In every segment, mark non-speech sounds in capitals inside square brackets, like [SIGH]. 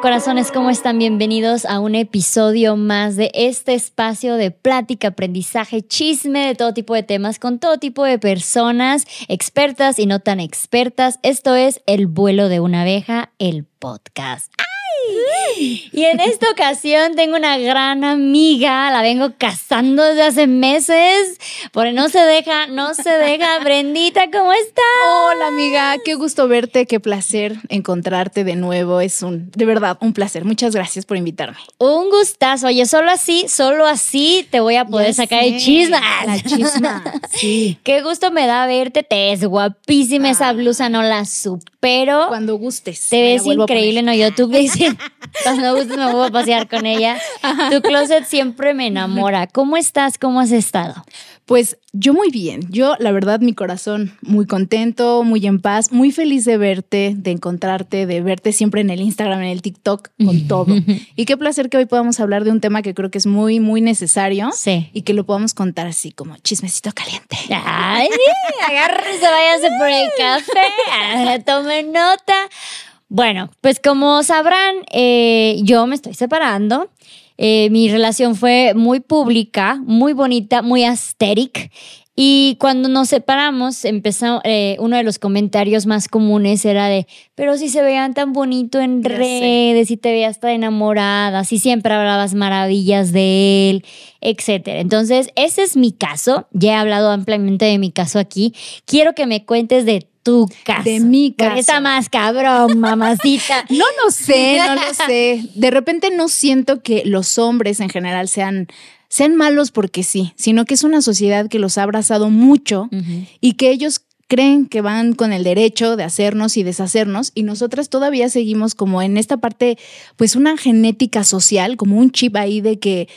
Corazones, ¿cómo están? Bienvenidos a un episodio más de este espacio de plática, aprendizaje, chisme de todo tipo de temas con todo tipo de personas, expertas y no tan expertas. Esto es El vuelo de una abeja, el podcast. Y en esta ocasión tengo una gran amiga, la vengo cazando desde hace meses, porque no se deja, no se deja. [LAUGHS] Brendita, ¿cómo estás? Hola amiga, qué gusto verte, qué placer encontrarte de nuevo. Es un, de verdad, un placer. Muchas gracias por invitarme. Un gustazo. Oye, solo así, solo así te voy a poder sacar el chisme. La chisma, sí. Qué gusto me da verte, te es guapísima esa blusa, no la supero. Cuando gustes. Te ves increíble, ¿no? Yo tú [LAUGHS] cuando gustes me voy a pasear con ella. Tu closet siempre me enamora. ¿Cómo estás? ¿Cómo has estado? Pues yo muy bien. Yo, la verdad, mi corazón muy contento, muy en paz, muy feliz de verte, de encontrarte, de verte siempre en el Instagram, en el TikTok, con [LAUGHS] todo. Y qué placer que hoy podamos hablar de un tema que creo que es muy, muy necesario. Sí. Y que lo podamos contar así como chismecito caliente. Ay, agárrese, váyase por el café, ah, tome nota. Bueno, pues como sabrán, eh, yo me estoy separando. Eh, mi relación fue muy pública, muy bonita, muy aesthetic. Y cuando nos separamos, empezó, eh, uno de los comentarios más comunes era de, pero si se veían tan bonito en Ya sé. redes, si te veías tan enamorada, si siempre hablabas maravillas de él, etcétera. Entonces, ese es mi caso. Ya he hablado ampliamente de mi caso aquí. Quiero que me cuentes de tu caso. De mi caso. Está más cabrón, mamacita. [LAUGHS] No lo sé, [LAUGHS] no lo sé. De repente no siento que los hombres en general sean, sean malos porque sí, sino que es una sociedad que los ha abrazado mucho y que ellos creen que van con el derecho de hacernos y deshacernos y nosotras todavía seguimos como en esta parte, pues una genética social, como un chip ahí de que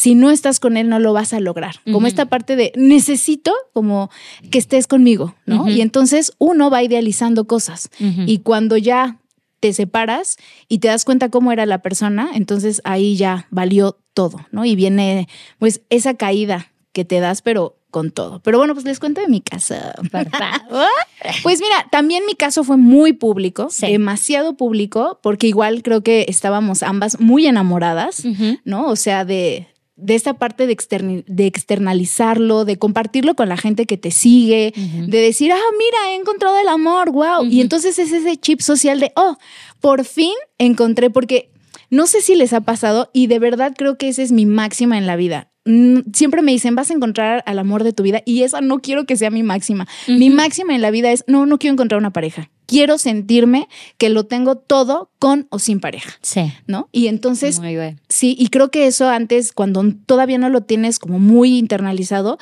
si no estás con él no lo vas a lograr, como esta parte de necesito como que estés conmigo, ¿no? Y entonces uno va idealizando cosas y cuando ya te separas y te das cuenta cómo era la persona, entonces ahí ya valió todo, ¿no? Y viene pues esa caída que te das, pero con todo. Pero bueno, pues les cuento de mi [LAUGHS] favor. Pues mira, también mi caso fue muy público, Sí. demasiado público, porque igual creo que estábamos ambas muy enamoradas. ¿no? O sea, de, de esta parte de, externi- de externalizarlo, de compartirlo con la gente que te sigue, de decir, ah, mira, he encontrado el amor, wow. Y entonces es ese chip social de, oh, por fin encontré, porque no sé si les ha pasado y de verdad creo que esa es mi máxima en la vida. Siempre me dicen, vas a encontrar al amor de tu vida y esa no quiero que sea mi máxima. Mi máxima en la vida es, no, no quiero encontrar una pareja. Quiero sentirme que lo tengo todo con o sin pareja, Sí. ¿no? Y entonces Muy bien. Sí, y creo que eso antes, cuando todavía no lo tienes como muy internalizado,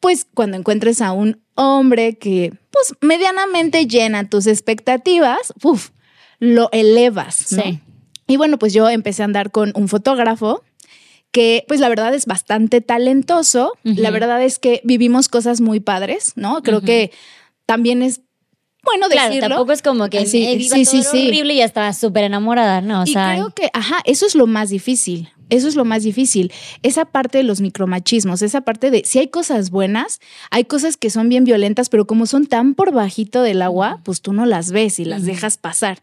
pues cuando encuentres a un hombre que, pues, medianamente llena tus expectativas, uf, lo elevas. ¿no? Sí. Y bueno, pues yo empecé a andar con un fotógrafo que, pues, la verdad es bastante talentoso. La verdad es que vivimos cosas muy padres, ¿no? Creo que también es bueno Claro, decirlo. tampoco es como que Sí, eh, viva sí, todo sí, horrible y ya estaba súper enamorada, ¿no? O y sea, creo que, ajá, eso es lo más difícil. Eso es lo más difícil. Esa parte de los micromachismos, esa parte de si hay cosas buenas, hay cosas que son bien violentas, pero como son tan por bajito del agua, pues tú no las ves y las dejas pasar.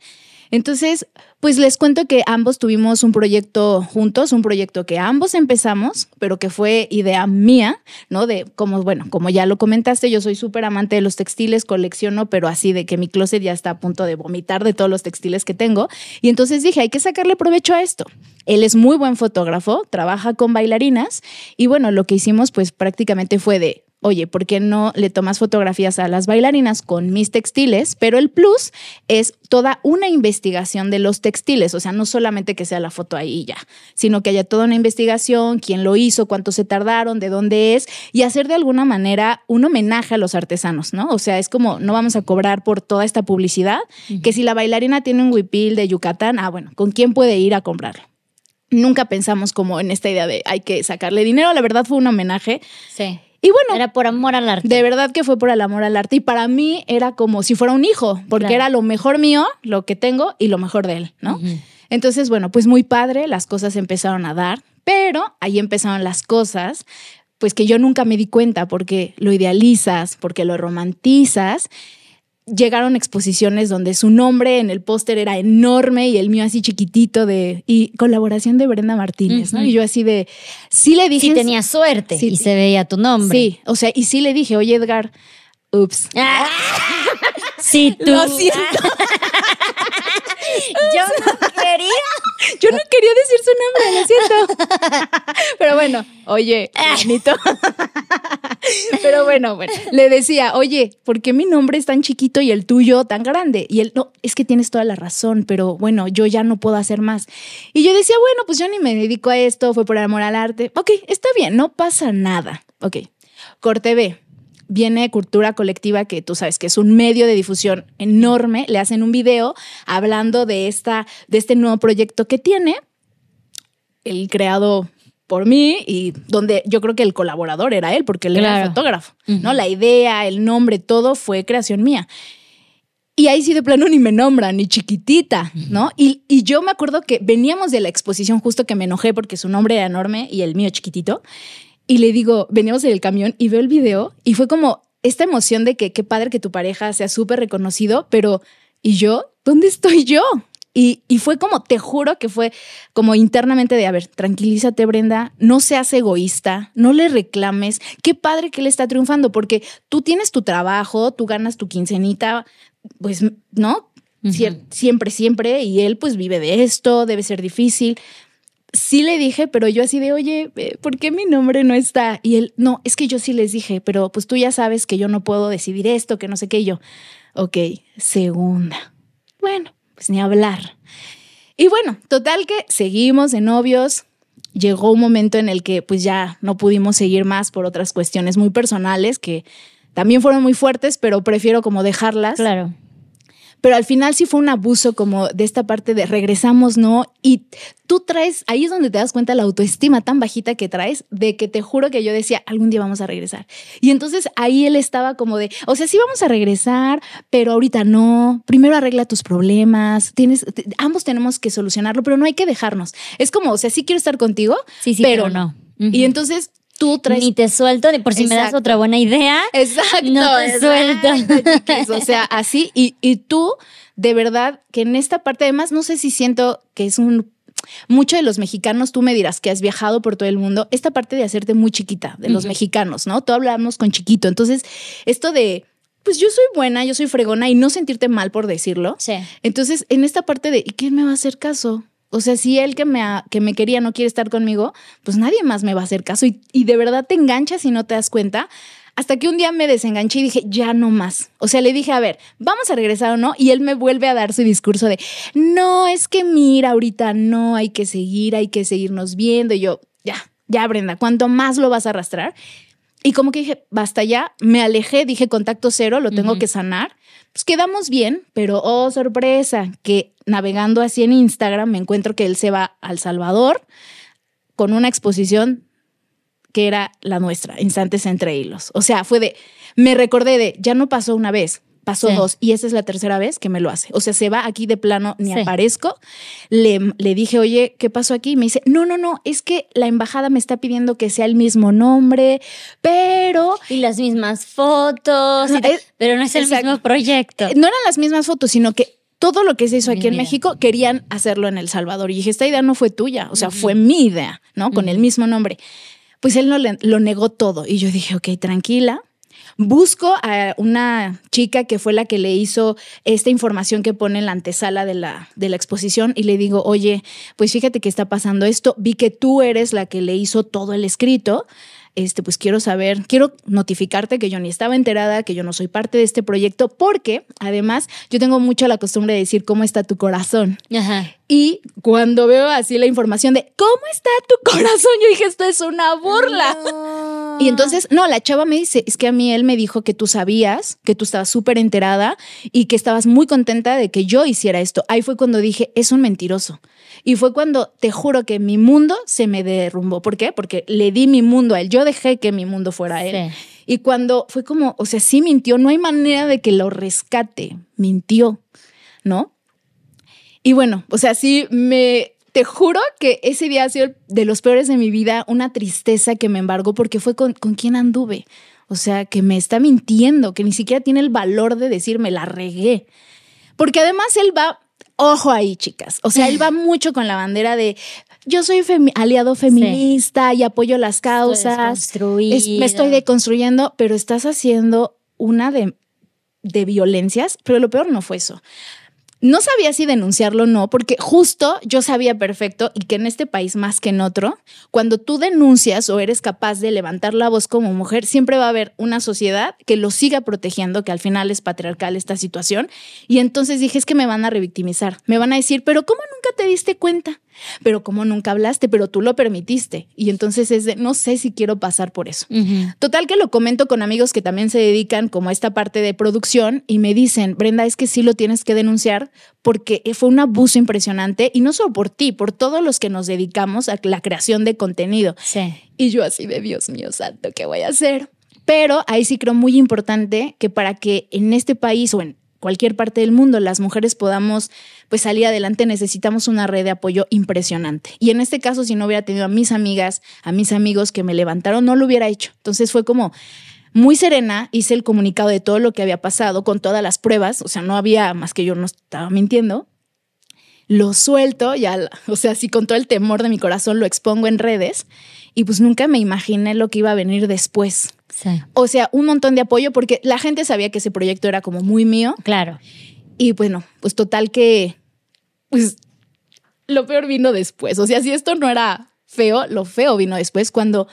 Entonces, pues les cuento que ambos tuvimos un proyecto juntos, un proyecto que ambos empezamos, pero que fue idea mía, ¿no? De como, bueno, como ya lo comentaste, yo soy súper amante de los textiles, colecciono, pero así de que mi closet ya está a punto de vomitar de todos los textiles que tengo. Y entonces dije, hay que sacarle provecho a esto. Él es muy buen fotógrafo, trabaja con bailarinas y bueno, lo que hicimos pues prácticamente fue de, oye, ¿por qué no le tomas fotografías a las bailarinas con mis textiles? Pero el plus es toda una investigación de los textiles, o sea, no solamente que sea la foto ahí y ya, sino que haya toda una investigación, quién lo hizo, cuánto se tardaron, de dónde es, y hacer de alguna manera un homenaje a los artesanos, ¿no? O sea, es como, no vamos a cobrar por toda esta publicidad, que si la bailarina tiene un huipil de Yucatán, ah, bueno, ¿con quién puede ir a comprarlo? Nunca pensamos como en esta idea de hay que sacarle dinero, la verdad fue un homenaje. sí. Y bueno, Era por amor al arte. de verdad que fue por el amor al arte y para mí era como si fuera un hijo, porque Claro. era lo mejor mío, lo que tengo y lo mejor de él, ¿no? Entonces, bueno, pues muy padre, las cosas empezaron a dar, pero ahí empezaron las cosas, pues que yo nunca me di cuenta porque lo idealizas, porque lo romantizas llegaron exposiciones donde su nombre en el póster era enorme y el mío así chiquitito de y colaboración de Brenda Martínez, ¿no? Y yo así de sí le dije Sí tenía suerte Sí. y se veía tu nombre. Sí, o sea, y sí le dije, "Oye, Edgar, ups, [LAUGHS] Sí, tú. Lo siento. Yo no quería. Yo no quería decir su nombre, lo siento. Pero bueno, oye, bonito. Pero bueno, bueno, le decía, oye, ¿por qué mi nombre es tan chiquito y el tuyo tan grande? Y él, no, es que tienes toda la razón, pero bueno, yo ya no puedo hacer más. Y yo decía, bueno, pues yo ni me dedico a esto, fue por amor al arte. Ok, está bien, no pasa nada. Ok, corte B. Viene Cultura Colectiva, que tú sabes que es un medio de difusión enorme. Le hacen un video hablando de, esta, de este nuevo proyecto que tiene, el creado por mí y donde yo creo que el colaborador era él, porque él era el fotógrafo, ¿no? La idea, el nombre, todo fue creación mía. Y ahí sí de plano ni me nombran, ni chiquitita, ¿no? Y, y yo me acuerdo que veníamos de la exposición justo que me enojé porque su nombre era enorme y el mío chiquitito. Y le digo, veníamos en el camión y veo el video y fue como esta emoción de que qué padre que tu pareja sea súper reconocido, pero ¿y yo? ¿Dónde estoy yo? Y, y fue como, te juro que fue como internamente de, a ver, tranquilízate Brenda, no seas egoísta, no le reclames, qué padre que él está triunfando, porque tú tienes tu trabajo, tú ganas tu quincenita, pues, ¿no? Siempre, siempre, y él pues vive de esto, debe ser difícil. Sí le dije, pero yo así de, oye, eh, ¿por qué mi nombre no está? Y él, no, es que yo sí les dije, pero pues tú ya sabes que yo no puedo decidir esto, que no sé qué, y yo, ok, segunda. Bueno, pues ni hablar. Y bueno, total que seguimos de novios. Llegó un momento en el que pues ya no pudimos seguir más por otras cuestiones muy personales que también fueron muy fuertes, pero prefiero como dejarlas. Claro. Pero al final sí fue un abuso como de esta parte de regresamos, ¿no? Y tú traes, ahí es donde te das cuenta la autoestima tan bajita que traes, de que te juro que yo decía, algún día vamos a regresar. Y entonces ahí él estaba como de, o sea, sí vamos a regresar, pero ahorita no, primero arregla tus problemas, tienes, ambos tenemos que solucionarlo, pero no hay que dejarnos. Es como, o sea, sí quiero estar contigo, Sí, sí, pero, pero, no. Y entonces tú traes... Ni te suelto, ni por si me das otra buena idea. Exacto. No te suelto. chiquis. O sea, así. Y, y tú, de verdad, que en esta parte, además, no sé si siento que es un. Mucho de los mexicanos, tú me dirás que has viajado por todo el mundo, esta parte de hacerte muy chiquita, de los mexicanos, ¿no? Tú hablamos con chiquito. Entonces, esto de, pues yo soy buena, yo soy fregona y no sentirte mal por decirlo. Sí. Entonces, en esta parte de, ¿y quién me va a hacer caso? O sea, si él que me, que me quería no quiere estar conmigo, pues nadie más me va a hacer caso. Y, y de verdad te enganchas y no te das cuenta. Hasta que un día me desenganché y dije, ya no más. O sea, le dije, a ver, ¿vamos a regresar o no? Y él me vuelve a dar su discurso de, no, es que mira, ahorita no, hay que seguir, hay que seguirnos viendo. Y yo, ya, ya, Brenda, ¿cuánto más lo vas a arrastrar? Y como que dije, basta ya, me alejé, dije contacto cero, lo tengo que sanar. Pues quedamos bien, pero oh, sorpresa, que navegando así en Instagram me encuentro que él se va al Salvador con una exposición que era la nuestra, Instantes entre hilos. O sea, fue de, me recordé de, ya no pasó una vez, pasó Sí. dos y esa es la tercera vez que me lo hace. O sea, se va aquí de plano, ni Sí. aparezco. Le, le dije, oye, ¿qué pasó aquí? Y me dice, no, no, no, es que la embajada me está pidiendo que sea el mismo nombre, pero Y las mismas fotos. y es- pero no es el exacto. mismo proyecto. Eh, no eran las mismas fotos, sino que todo lo que se hizo aquí en. México querían hacerlo en El Salvador. Y dije, esta idea no fue tuya, o sea, fue mi idea, ¿no? Con el mismo nombre. Pues él no le- lo negó todo. Y yo dije, ok, tranquila. Busco a una chica que fue la que le hizo esta información que pone en la antesala de la, de la exposición y le digo, oye, pues fíjate que está pasando esto, vi que tú eres la que le hizo todo el escrito, este, pues quiero saber, quiero notificarte que yo ni estaba enterada, que yo no soy parte de este proyecto, porque además yo tengo mucho la costumbre de decir cómo está tu corazón. Ajá. Y cuando veo así la información de cómo está tu corazón, yo dije, esto es una burla. No. Y entonces, no, la chava me dice, es que a mí él me dijo que tú sabías, que tú estabas súper enterada y que estabas muy contenta de que yo hiciera esto. Ahí fue cuando dije, es un mentiroso. Y fue cuando te juro que mi mundo se me derrumbó. ¿Por qué? Porque le di mi mundo a él. Yo dejé que mi mundo fuera él. Sí. Y cuando fue como, o sea, sí mintió, no hay manera de que lo rescate, mintió, ¿no? Y bueno, o sea, sí me, te juro que ese día ha sido de los peores de mi vida, una tristeza que me embargó porque fue con, con quien anduve. O sea, que me está mintiendo, que ni siquiera tiene el valor de decirme la regué. Porque además él va, ojo ahí, chicas. O sea, él va [LAUGHS] mucho con la bandera de yo soy aliado feminista y apoyo las causas. me estoy deconstruyendo, pero estás haciendo una de, de violencias, pero lo peor no fue eso. No sabía si denunciarlo o no, porque justo yo sabía perfecto y que en este país más que en otro, cuando tú denuncias o eres capaz de levantar la voz como mujer, siempre va a haber una sociedad que lo siga protegiendo, que al final es patriarcal esta situación. Y entonces dije, es que me van a revictimizar, me van a decir, pero ¿cómo nunca te diste cuenta? Pero como nunca hablaste, pero tú lo permitiste. Y entonces es de, no sé si quiero pasar por eso. Total que lo comento con amigos que también se dedican como a esta parte de producción y me dicen, Brenda, es que sí lo tienes que denunciar porque fue un abuso impresionante y no solo por ti, por todos los que nos dedicamos a la creación de contenido. Sí. Y yo así de, Dios mío santo, ¿qué voy a hacer? Pero ahí sí creo muy importante que para que en este país o en cualquier parte del mundo las mujeres podamos pues salir adelante necesitamos una red de apoyo impresionante. Y en este caso si no hubiera tenido a mis amigas, a mis amigos que me levantaron, no lo hubiera hecho. Entonces fue como muy serena, hice el comunicado de todo lo que había pasado con todas las pruebas, o sea, no había más que yo no estaba mintiendo. Lo suelto, ya, o sea, así con todo el temor de mi corazón lo expongo en redes y pues nunca me imaginé lo que iba a venir después. O sea, un montón de apoyo porque la gente sabía que ese proyecto era como muy mío. Claro. Y bueno, pues total que, pues lo peor vino después. O sea, si esto no era feo, lo feo vino después cuando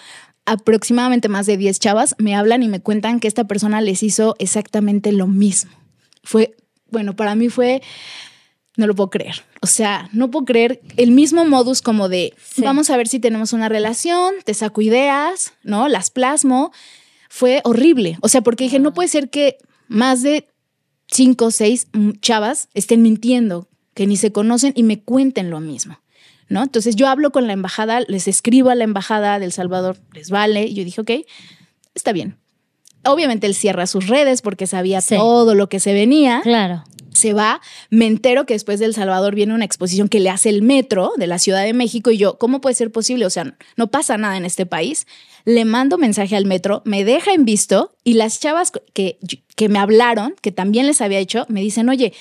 aproximadamente más de 10 chavas me hablan y me cuentan que esta persona les hizo exactamente lo mismo. Fue, bueno, para mí fue, no lo puedo creer. O sea, no puedo creer el mismo modus como de, vamos a ver si tenemos una relación, te saco ideas, ¿no? Las plasmo fue horrible. O sea, porque dije, no puede ser que más de cinco o seis chavas estén mintiendo, que ni se conocen y me cuenten lo mismo. ¿No? Entonces yo hablo con la embajada, les escribo a la embajada del Salvador, les vale. Y yo dije, ok, está bien. Obviamente él cierra sus redes porque sabía todo lo que se venía. Claro se va, me entero que después del Salvador viene una exposición que le hace el metro de la Ciudad de México y yo, ¿cómo puede ser posible? O sea, no pasa nada en este país. Le mando mensaje al metro, me deja en visto y las chavas que, que me hablaron, que también les había hecho, me dicen, oye,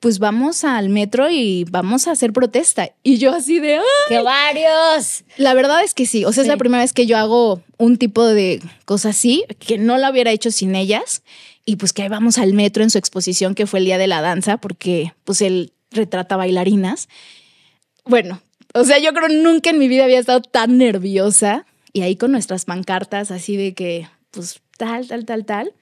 pues vamos al metro y vamos a hacer protesta. Y yo así de... ¡Qué varios! La verdad es que sí, o sea, es la primera vez que yo hago un tipo de cosa así, que no la hubiera hecho sin ellas. Y pues que ahí vamos al metro en su exposición, que fue el Día de la Danza, porque pues él retrata bailarinas. Bueno, o sea, yo creo nunca en mi vida había estado tan nerviosa. Y ahí con nuestras pancartas así de que, pues tal, tal, tal, tal.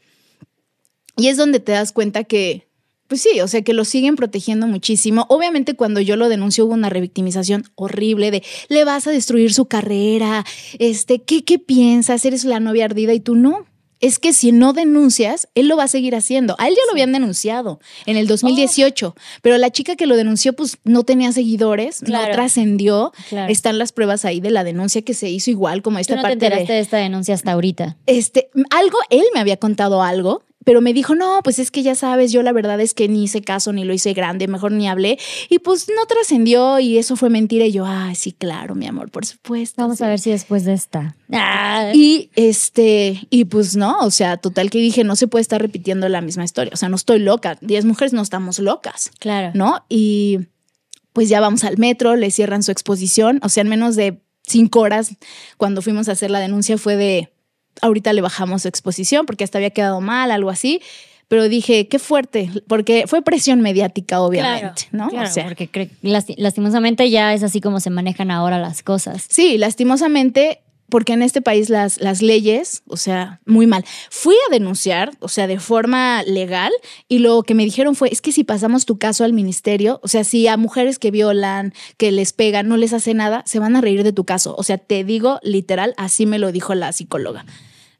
Y es donde te das cuenta que pues sí, o sea que lo siguen protegiendo muchísimo. Obviamente cuando yo lo denuncio hubo una revictimización horrible de le vas a destruir su carrera, este, ¿qué, qué piensas? Eres la novia ardida y tú no. Es que si no denuncias, él lo va a seguir haciendo. A él ya lo habían denunciado en el 2018, pero la chica que lo denunció pues no tenía seguidores, no trascendió. Están las pruebas ahí de la denuncia que se hizo igual como esta ¿Tú no parte te enteraste de esta denuncia hasta ahorita. Este, algo él me había contado algo pero me dijo, no, pues es que ya sabes, yo la verdad es que ni hice caso, ni lo hice grande, mejor ni hablé. Y pues no trascendió y eso fue mentira. Y yo, ay, sí, claro, mi amor, por supuesto. Vamos a ver si después de esta. Ah. Y este, y pues no, o sea, total que dije, no se puede estar repitiendo la misma historia. O sea, no estoy loca. Diez mujeres no estamos locas. Claro. ¿No? Y pues ya vamos al metro, le cierran su exposición. O sea, en menos de cinco horas, cuando fuimos a hacer la denuncia, fue de ahorita le bajamos su exposición porque hasta había quedado mal, algo así. Pero dije, qué fuerte, porque fue presión mediática, obviamente, ¿no? Claro, porque lastimosamente ya es así como se manejan ahora las cosas. Sí, lastimosamente porque en este país las, las leyes, o sea, muy mal. Fui a denunciar, o sea, de forma legal, y lo que me dijeron fue, es que si pasamos tu caso al ministerio, o sea, si a mujeres que violan, que les pegan, no les hace nada, se van a reír de tu caso. O sea, te digo literal, así me lo dijo la psicóloga.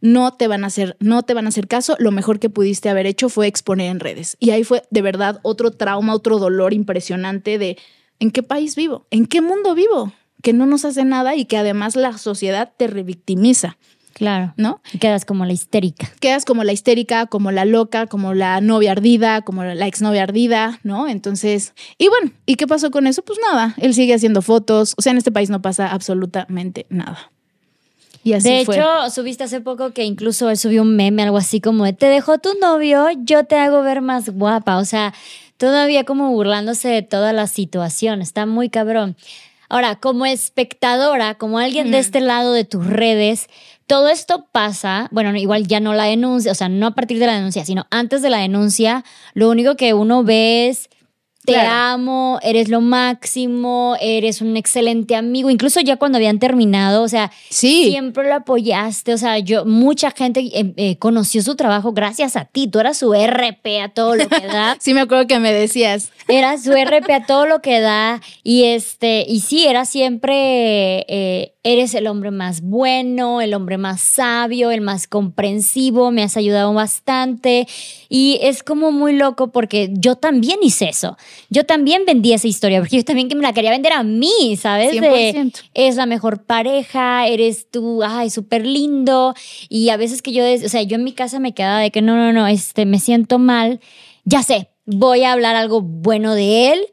No te van a hacer, no te van a hacer caso, lo mejor que pudiste haber hecho fue exponer en redes. Y ahí fue de verdad otro trauma, otro dolor impresionante de ¿en qué país vivo? ¿En qué mundo vivo? Que no nos hace nada y que además la sociedad te revictimiza. Claro. ¿No? Y quedas como la histérica. Quedas como la histérica, como la loca, como la novia ardida, como la exnovia ardida, ¿no? Entonces, y bueno, ¿y qué pasó con eso? Pues nada, él sigue haciendo fotos, o sea, en este país no pasa absolutamente nada. Y así de fue. hecho, subiste hace poco que incluso él subió un meme, algo así como de, te dejó tu novio, yo te hago ver más guapa. O sea, todavía como burlándose de toda la situación. Está muy cabrón. Ahora, como espectadora, como alguien de este lado de tus redes, todo esto pasa, bueno, igual ya no la denuncia, o sea, no a partir de la denuncia, sino antes de la denuncia, lo único que uno ve es te Claro. amo, eres lo máximo, eres un excelente amigo, incluso ya cuando habían terminado, o sea, Sí. siempre lo apoyaste, o sea, yo, mucha gente eh, eh, conoció su trabajo gracias a ti, tú eras su RP a todo lo que da, [LAUGHS] Sí, me acuerdo que me decías. era su RP a todo lo que da. Y este, y sí, era siempre, eh, eres el hombre más bueno, el hombre más sabio, el más comprensivo, me has ayudado bastante. Y es como muy loco porque yo también hice eso, yo también vendí esa historia, porque yo también que me la quería vender a mí, ¿sabes? De, 100%. es la mejor pareja, eres tú, ay, súper lindo. Y a veces que yo, o sea, yo en mi casa me quedaba de que no, no, no, este, me siento mal. Ya sé, voy a hablar algo bueno de él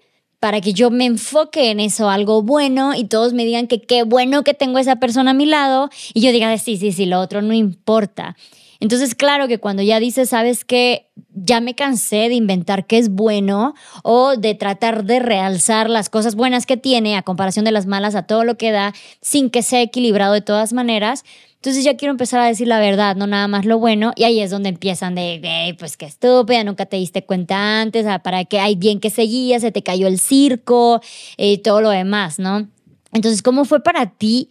para que yo me enfoque en eso, algo bueno, y todos me digan que qué bueno que tengo esa persona a mi lado, y yo diga, sí, sí, sí, lo otro no importa. Entonces, claro que cuando ya dices, sabes que ya me cansé de inventar qué es bueno o de tratar de realzar las cosas buenas que tiene a comparación de las malas a todo lo que da, sin que sea equilibrado de todas maneras. Entonces ya quiero empezar a decir la verdad, no nada más lo bueno. Y ahí es donde empiezan de, "Güey, pues qué estúpida, nunca te diste cuenta antes, ah, para que hay bien que seguías, se te cayó el circo y todo lo demás, ¿no? Entonces, ¿cómo fue para ti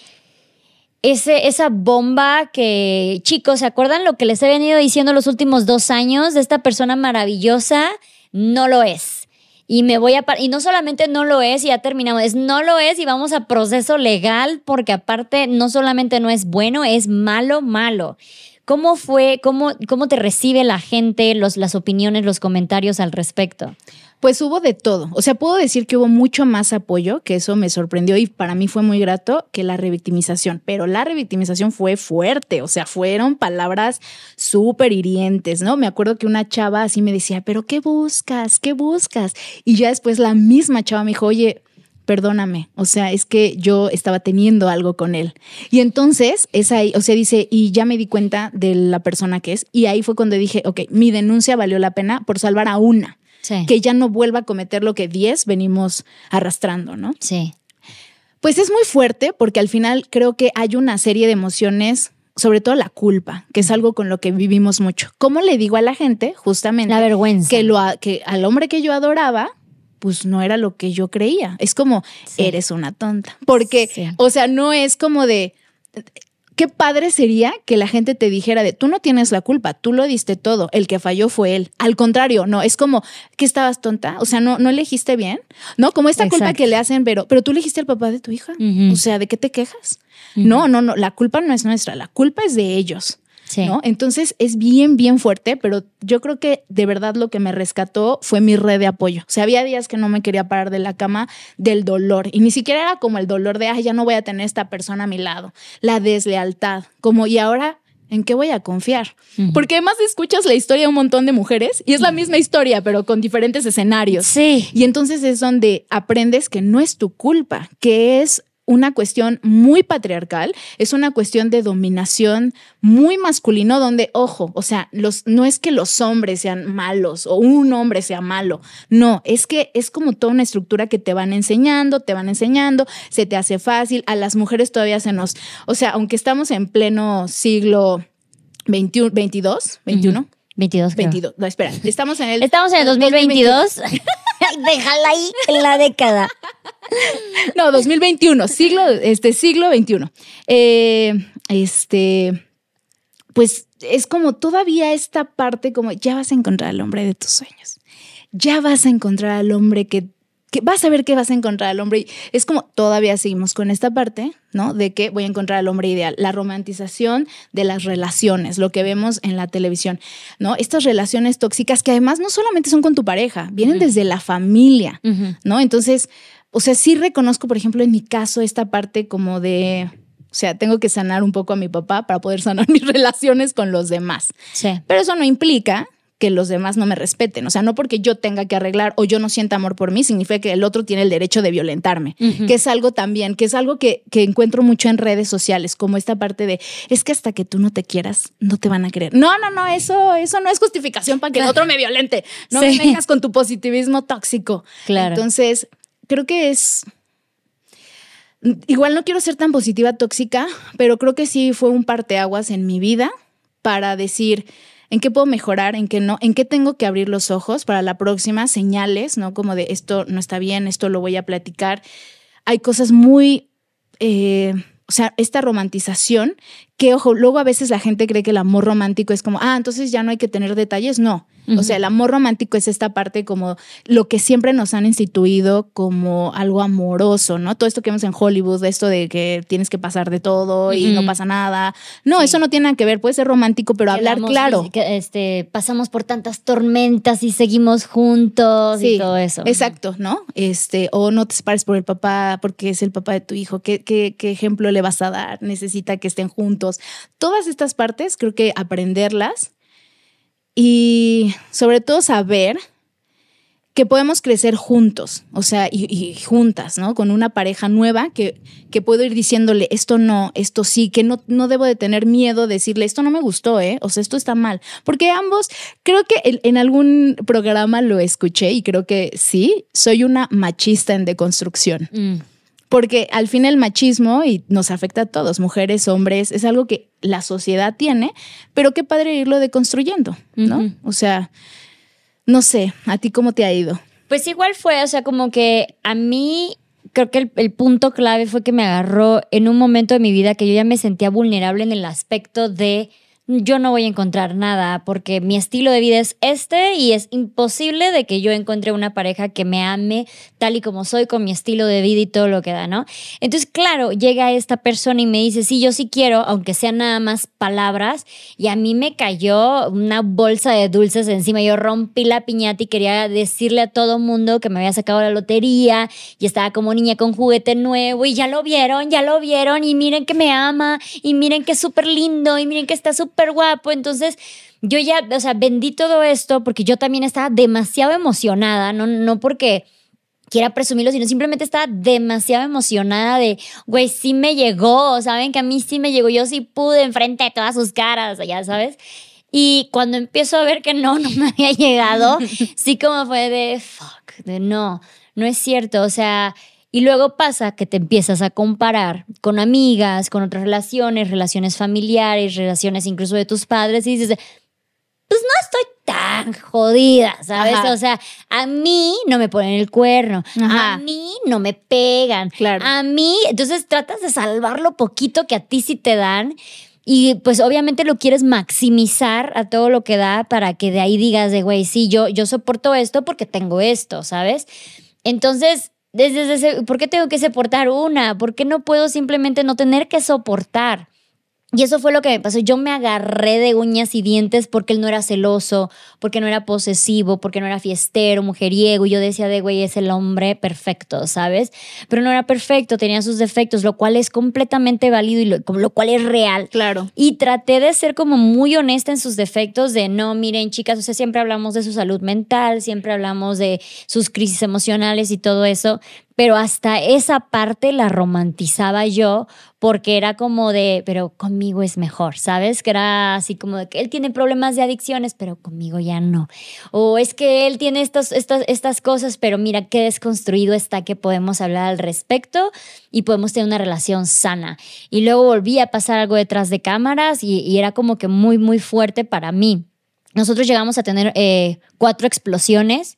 ese, esa bomba que, chicos, ¿se acuerdan lo que les he venido diciendo los últimos dos años de esta persona maravillosa? No lo es. Y me voy a... Y no solamente no lo es y ya terminamos, es no lo es y vamos a proceso legal porque aparte no solamente no es bueno, es malo, malo. ¿Cómo fue, cómo, cómo te recibe la gente, los, las opiniones, los comentarios al respecto? Pues hubo de todo. O sea, puedo decir que hubo mucho más apoyo, que eso me sorprendió y para mí fue muy grato, que la revictimización. Pero la revictimización fue fuerte, o sea, fueron palabras súper hirientes, ¿no? Me acuerdo que una chava así me decía, pero ¿qué buscas? ¿Qué buscas? Y ya después la misma chava me dijo, oye, perdóname, o sea, es que yo estaba teniendo algo con él. Y entonces es ahí, o sea, dice, y ya me di cuenta de la persona que es, y ahí fue cuando dije, ok, mi denuncia valió la pena por salvar a una Sí. que ya no vuelva a cometer lo que 10 venimos arrastrando, ¿no? Sí. Pues es muy fuerte porque al final creo que hay una serie de emociones, sobre todo la culpa, que es algo con lo que vivimos mucho. ¿Cómo le digo a la gente justamente La vergüenza. que, lo, que al hombre que yo adoraba, pues no era lo que yo creía? Es como, Sí. eres una tonta. Porque, Sí. o sea, no es como de... Qué padre sería que la gente te dijera de tú no tienes la culpa, tú lo diste todo, el que falló fue él. Al contrario, no, es como que estabas tonta, o sea, no, no elegiste bien, ¿no? Como esta culpa que le hacen, pero, pero tú elegiste al papá de tu hija. O sea, ¿de qué te quejas? No, no, no, la culpa no es nuestra, la culpa es de ellos. Sí. ¿no? Entonces es bien, bien fuerte, pero yo creo que de verdad lo que me rescató fue mi red de apoyo. O sea, había días que no me quería parar de la cama del dolor y ni siquiera era como el dolor de, ay, ya no voy a tener esta persona a mi lado, la deslealtad, como, y ahora... ¿En qué voy a confiar? Porque además escuchas la historia de un montón de mujeres y es la misma historia, pero con diferentes escenarios. Sí. Y entonces es donde aprendes que no es tu culpa, que es una cuestión muy patriarcal, es una cuestión de dominación muy masculino, donde, ojo, o sea, los, no es que los hombres sean malos o un hombre sea malo, no, es que es como toda una estructura que te van enseñando, te van enseñando, se te hace fácil, a las mujeres todavía se nos, o sea, aunque estamos en pleno siglo 21, 22, 21. 22. creo. 22, no, espera, estamos en el... Estamos en el 2022. [LAUGHS] Déjala ahí en la década. No, 2021, siglo, este siglo 21. Eh, este, pues es como todavía esta parte como ya vas a encontrar al hombre de tus sueños. Ya vas a encontrar al hombre que, que vas a ver que vas a encontrar al hombre. Y es como todavía seguimos con esta parte, ¿no? De que voy a encontrar al hombre ideal, la romantización de las relaciones, lo que vemos en la televisión, ¿no? Estas relaciones tóxicas que además no solamente son con tu pareja, vienen desde la familia. ¿no? Entonces, o sea, sí reconozco, por ejemplo, en mi caso, esta parte como de, o sea, tengo que sanar un poco a mi papá para poder sanar [LAUGHS] mis relaciones con los demás. Sí. Pero eso no implica que los demás no me respeten. O sea, no porque yo tenga que arreglar o yo no sienta amor por mí, significa que el otro tiene el derecho de violentarme, que es algo también, que es algo que, que, encuentro mucho en redes sociales, como esta parte de, es que hasta que tú no te quieras, no te van a querer. No, no, no, eso, eso no es justificación para que el otro me violente. No me vengas con tu positivismo tóxico. Claro. Entonces, creo que es... Igual no quiero ser tan positiva tóxica, pero creo que sí fue un parteaguas en mi vida para decir, en qué puedo mejorar, en qué no, en qué tengo que abrir los ojos para la próxima, señales, ¿no? Como de esto no está bien, esto lo voy a platicar. Hay cosas muy, eh, o sea, esta romantización que, ojo, luego a veces la gente cree que el amor romántico es como, ah, entonces ya no hay que tener detalles. No, o sea, el amor romántico es esta parte como lo que siempre nos han instituido como algo amoroso, ¿no? Todo esto que vemos en Hollywood, esto de que tienes que pasar de todo y no pasa nada. No, eso no tiene nada que ver, puede ser romántico, pero hablar claro. Que, este, pasamos por tantas tormentas y seguimos juntos y todo eso. Exacto, ¿no? Este, o no te separes por el papá porque es el papá de tu hijo. ¿Qué, qué, qué ejemplo le vas a dar? Necesita que estén juntos. Todas estas partes creo que aprenderlas y sobre todo saber que podemos crecer juntos, o sea, y, juntas, ¿no? Con una pareja nueva que, que, puedo ir diciéndole esto no, esto sí, que no, no debo de tener miedo de decirle esto no me gustó, ¿eh? O sea, esto está mal. Porque ambos, creo que en, algún programa lo escuché y creo que sí, soy una machista en deconstrucción. Mm porque al fin el machismo y nos afecta a todos, mujeres, hombres, es algo que la sociedad tiene, pero qué padre irlo deconstruyendo, ¿no? O sea, no sé, ¿a ti cómo te ha ido? Pues igual fue, o sea, como que a mí creo que el, el, punto clave fue que me agarró en un momento de mi vida que yo ya me sentía vulnerable en el aspecto de yo no voy a encontrar nada porque mi estilo de vida es este y es imposible de que yo encuentre una pareja que me ame tal y como soy con mi estilo de vida y todo lo que da, ¿no? Entonces, claro, llega esta persona y me dice, sí, yo sí quiero, aunque sean nada más palabras, y a mí me cayó una bolsa de dulces encima, yo rompí la piñata y quería decirle a todo mundo que me había sacado la lotería y estaba como niña con juguete nuevo y ya lo vieron, ya lo vieron y miren que me ama y miren que es súper lindo y miren que está súper súper guapo. Entonces, yo ya, o sea, vendí todo esto porque yo también estaba demasiado emocionada, no, no porque quiera presumirlo, sino simplemente estaba demasiado emocionada de, güey, sí me llegó, ¿saben? Que a mí sí me llegó, yo sí pude enfrente de todas sus caras, ya sabes. Y cuando empiezo a ver que no, [LAUGHS] no me había llegado, [LAUGHS] sí como fue de, fuck, de no, no es cierto, o sea, y luego pasa que te empiezas a comparar con amigas, con otras relaciones, relaciones familiares, relaciones incluso de tus padres y dices, pues no estoy tan jodida, ¿sabes? O sea, a mí no me ponen el cuerno, a mí no me pegan, claro. a mí, entonces tratas de salvar lo poquito que a ti sí te dan. Y pues obviamente lo quieres maximizar a todo lo que da para que de ahí digas de, güey, sí, yo, yo soporto esto porque tengo esto, ¿sabes? Entonces, desde ese, ¿por qué tengo que soportar una? ¿Por qué no puedo simplemente no tener que soportar? Y eso fue lo que me pasó. Yo me agarré de uñas y dientes porque él no era celoso, porque no era posesivo, porque no era fiestero, mujeriego. Y yo decía de, güey, es el hombre perfecto, ¿sabes? Pero no era perfecto, tenía sus defectos, lo cual es completamente válido y lo, lo cual es real. Claro. Y traté de ser como muy honesta en sus defectos, de no, miren, chicas, o sea, siempre hablamos de su salud mental, siempre hablamos de sus crisis emocionales y todo eso, pero hasta esa parte la romantizaba yo porque era como de, pero conmigo es mejor, ¿sabes? Que era así como de que él tiene problemas de adicciones, pero conmigo ya no. O es que él tiene estas, estas, estas cosas, pero mira qué desconstruido está que podemos hablar al respecto y podemos tener una relación sana. Y luego volví a pasar algo detrás de cámaras y, y era como que muy, muy fuerte para mí. Nosotros llegamos a tener eh, cuatro explosiones.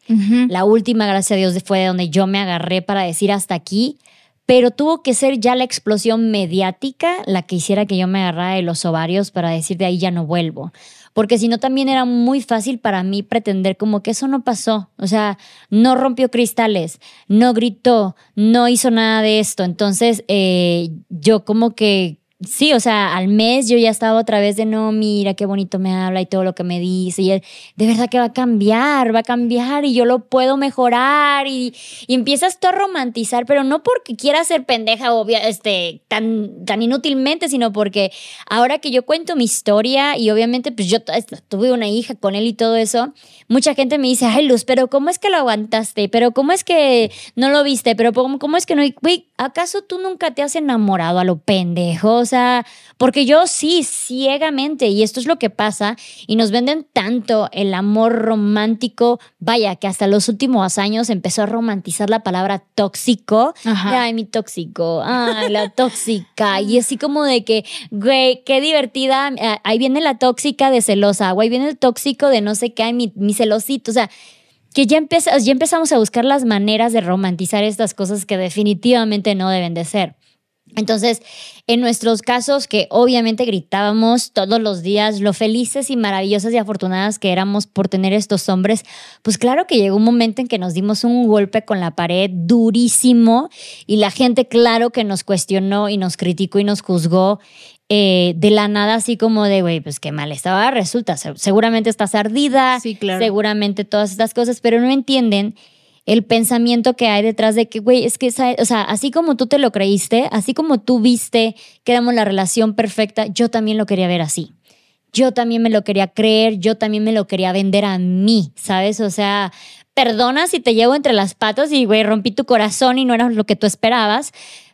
La última, gracias a Dios, fue de donde yo me agarré para decir hasta aquí. Pero tuvo que ser ya la explosión mediática la que hiciera que yo me agarrara de los ovarios para decir de ahí ya no vuelvo. Porque si no, también era muy fácil para mí pretender como que eso no pasó. O sea, no rompió cristales, no gritó, no hizo nada de esto. Entonces, eh, yo como que sí, o sea, al mes yo ya estaba otra vez de no, mira qué bonito me habla y todo lo que me dice. Y él, de verdad que va a cambiar, va a cambiar y yo lo puedo mejorar. Y, y empiezas tú a romantizar, pero no porque quieras ser pendeja obvia, este, tan, tan inútilmente, sino porque ahora que yo cuento mi historia y obviamente pues yo tuve una hija con él y todo eso, mucha gente me dice, ay Luz, pero ¿cómo es que lo aguantaste? Pero ¿cómo es que no lo viste? Pero ¿cómo, es que no? ¿acaso tú nunca te has enamorado a lo pendejo? O sea, porque yo sí, ciegamente, y esto es lo que pasa, y nos venden tanto el amor romántico, vaya, que hasta los últimos años empezó a romantizar la palabra tóxico. Ay, mi tóxico, ay, la tóxica. y así como de que, güey, qué divertida, eh, ahí viene la tóxica de celosa, güey, viene el tóxico de no sé qué, mi, mi celosito, o sea que ya, ya empezamos a buscar las maneras de romantizar estas cosas que definitivamente no deben de ser. Entonces, en nuestros casos, que obviamente gritábamos todos los días lo felices y maravillosas y afortunadas que éramos por tener estos hombres, pues claro que llegó un momento en que nos dimos un golpe con la pared durísimo y la gente, claro que nos cuestionó y nos criticó y nos juzgó eh, de la nada, así como de, güey, pues qué mal estaba, resulta, seguramente estás ardida, sí, claro. seguramente todas estas cosas, pero no entienden el pensamiento que hay detrás de que, güey, es que, o sea, así como tú te lo creíste, así como tú viste que éramos la relación perfecta, yo también lo quería ver así. Yo también me lo quería creer, yo también me lo quería vender a mí, ¿sabes? O sea, perdona si te llevo entre las patas y, güey, rompí tu corazón y no era lo que tú esperabas,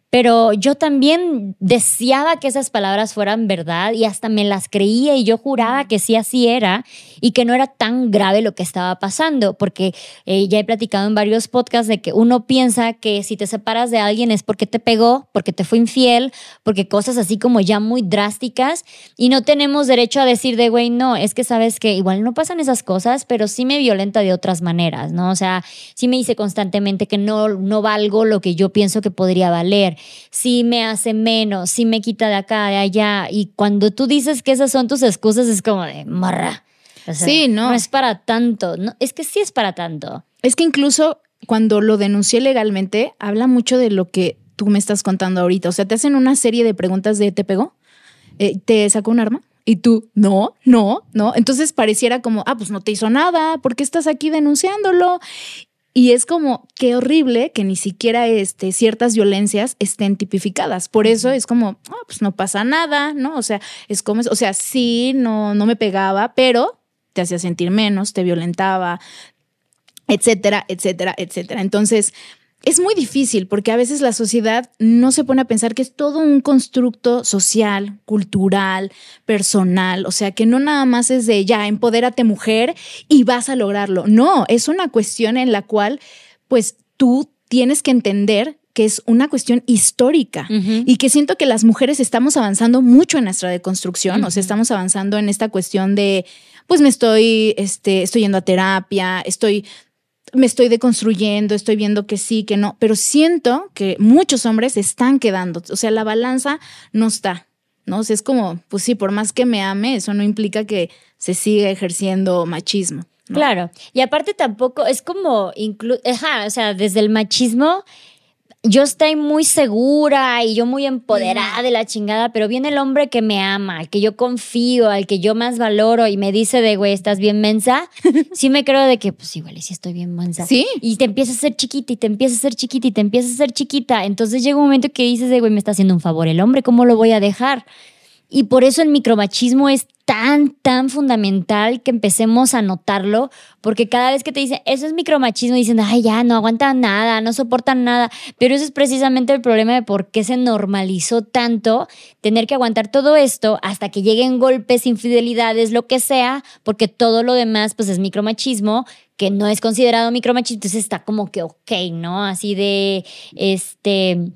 pero yo también deseaba que esas palabras fueran verdad y hasta me las creía y yo juraba que sí así era y que no era tan grave lo que estaba pasando, porque eh, ya he platicado en varios podcasts de que uno piensa que si te separas de alguien es porque te pegó, porque te fue infiel, porque cosas así como ya muy drásticas y no tenemos derecho a decir de, güey, no, es que sabes que igual no pasan esas cosas, pero sí me violenta de otras maneras, ¿no? O sea, sí me dice constantemente que no, no valgo lo que yo pienso que podría valer si me hace menos, si me quita de acá, de allá. Y cuando tú dices que esas son tus excusas, es como de marra. Sí, ¿no? No es para tanto. No, es que sí es para tanto. Es que incluso cuando lo denuncié legalmente, habla mucho de lo que tú me estás contando ahorita. O sea, te hacen una serie de preguntas de ¿te pegó? Eh, ¿Te sacó un arma? Y tú, no, no, no. Entonces pareciera como, ah, pues no te hizo nada, ¿por qué estás aquí denunciándolo? Y es como, qué horrible que ni siquiera este, ciertas violencias estén tipificadas. Por eso es como, ah, pues no pasa nada, ¿no? O sea, es como, o sea, sí, no, no me pegaba, pero te hacía sentir menos, te violentaba, etcétera, etcétera, etcétera. Entonces, es muy difícil porque a veces la sociedad no se pone a pensar que es todo un constructo social, cultural, personal, o sea, que no nada más es de ya, empodérate mujer y vas a lograrlo. No, es una cuestión en la cual pues tú tienes que entender que es una cuestión histórica y que siento que las mujeres estamos avanzando mucho en nuestra deconstrucción, o sea, estamos avanzando en esta cuestión de, pues me estoy, este, estoy yendo a terapia, estoy me estoy deconstruyendo, estoy viendo que sí, que no, pero siento que muchos hombres están quedando, o sea, la balanza no está, ¿no? O sea, es como, pues sí, por más que me ame, eso no implica que se siga ejerciendo machismo. Claro, y aparte tampoco es como, inclu o sea, desde el machismo yo estoy muy segura y yo muy empoderada de la chingada, pero viene el hombre que me ama, al que yo confío, al que yo más valoro y me dice de, güey, ¿estás bien mensa? [LAUGHS] sí me creo de que, pues igual, sí estoy bien mensa. Sí. Y te empieza a ser chiquita y te empieza a ser chiquita y te empieza a ser chiquita. Entonces llega un momento que dices de, güey, me está haciendo un favor el hombre, ¿cómo lo voy a dejar? Y por eso el micromachismo es tan, tan fundamental que empecemos a notarlo, porque cada vez que te dicen, eso es micromachismo, dicen, ay, ya, no aguantan nada, no soportan nada. Pero eso es precisamente el problema de por qué se normalizó tanto tener que aguantar todo esto hasta que lleguen golpes, infidelidades, lo que sea, porque todo lo demás, pues es micromachismo que no es considerado micromachismo, entonces está como que ok, ¿no? Así de, este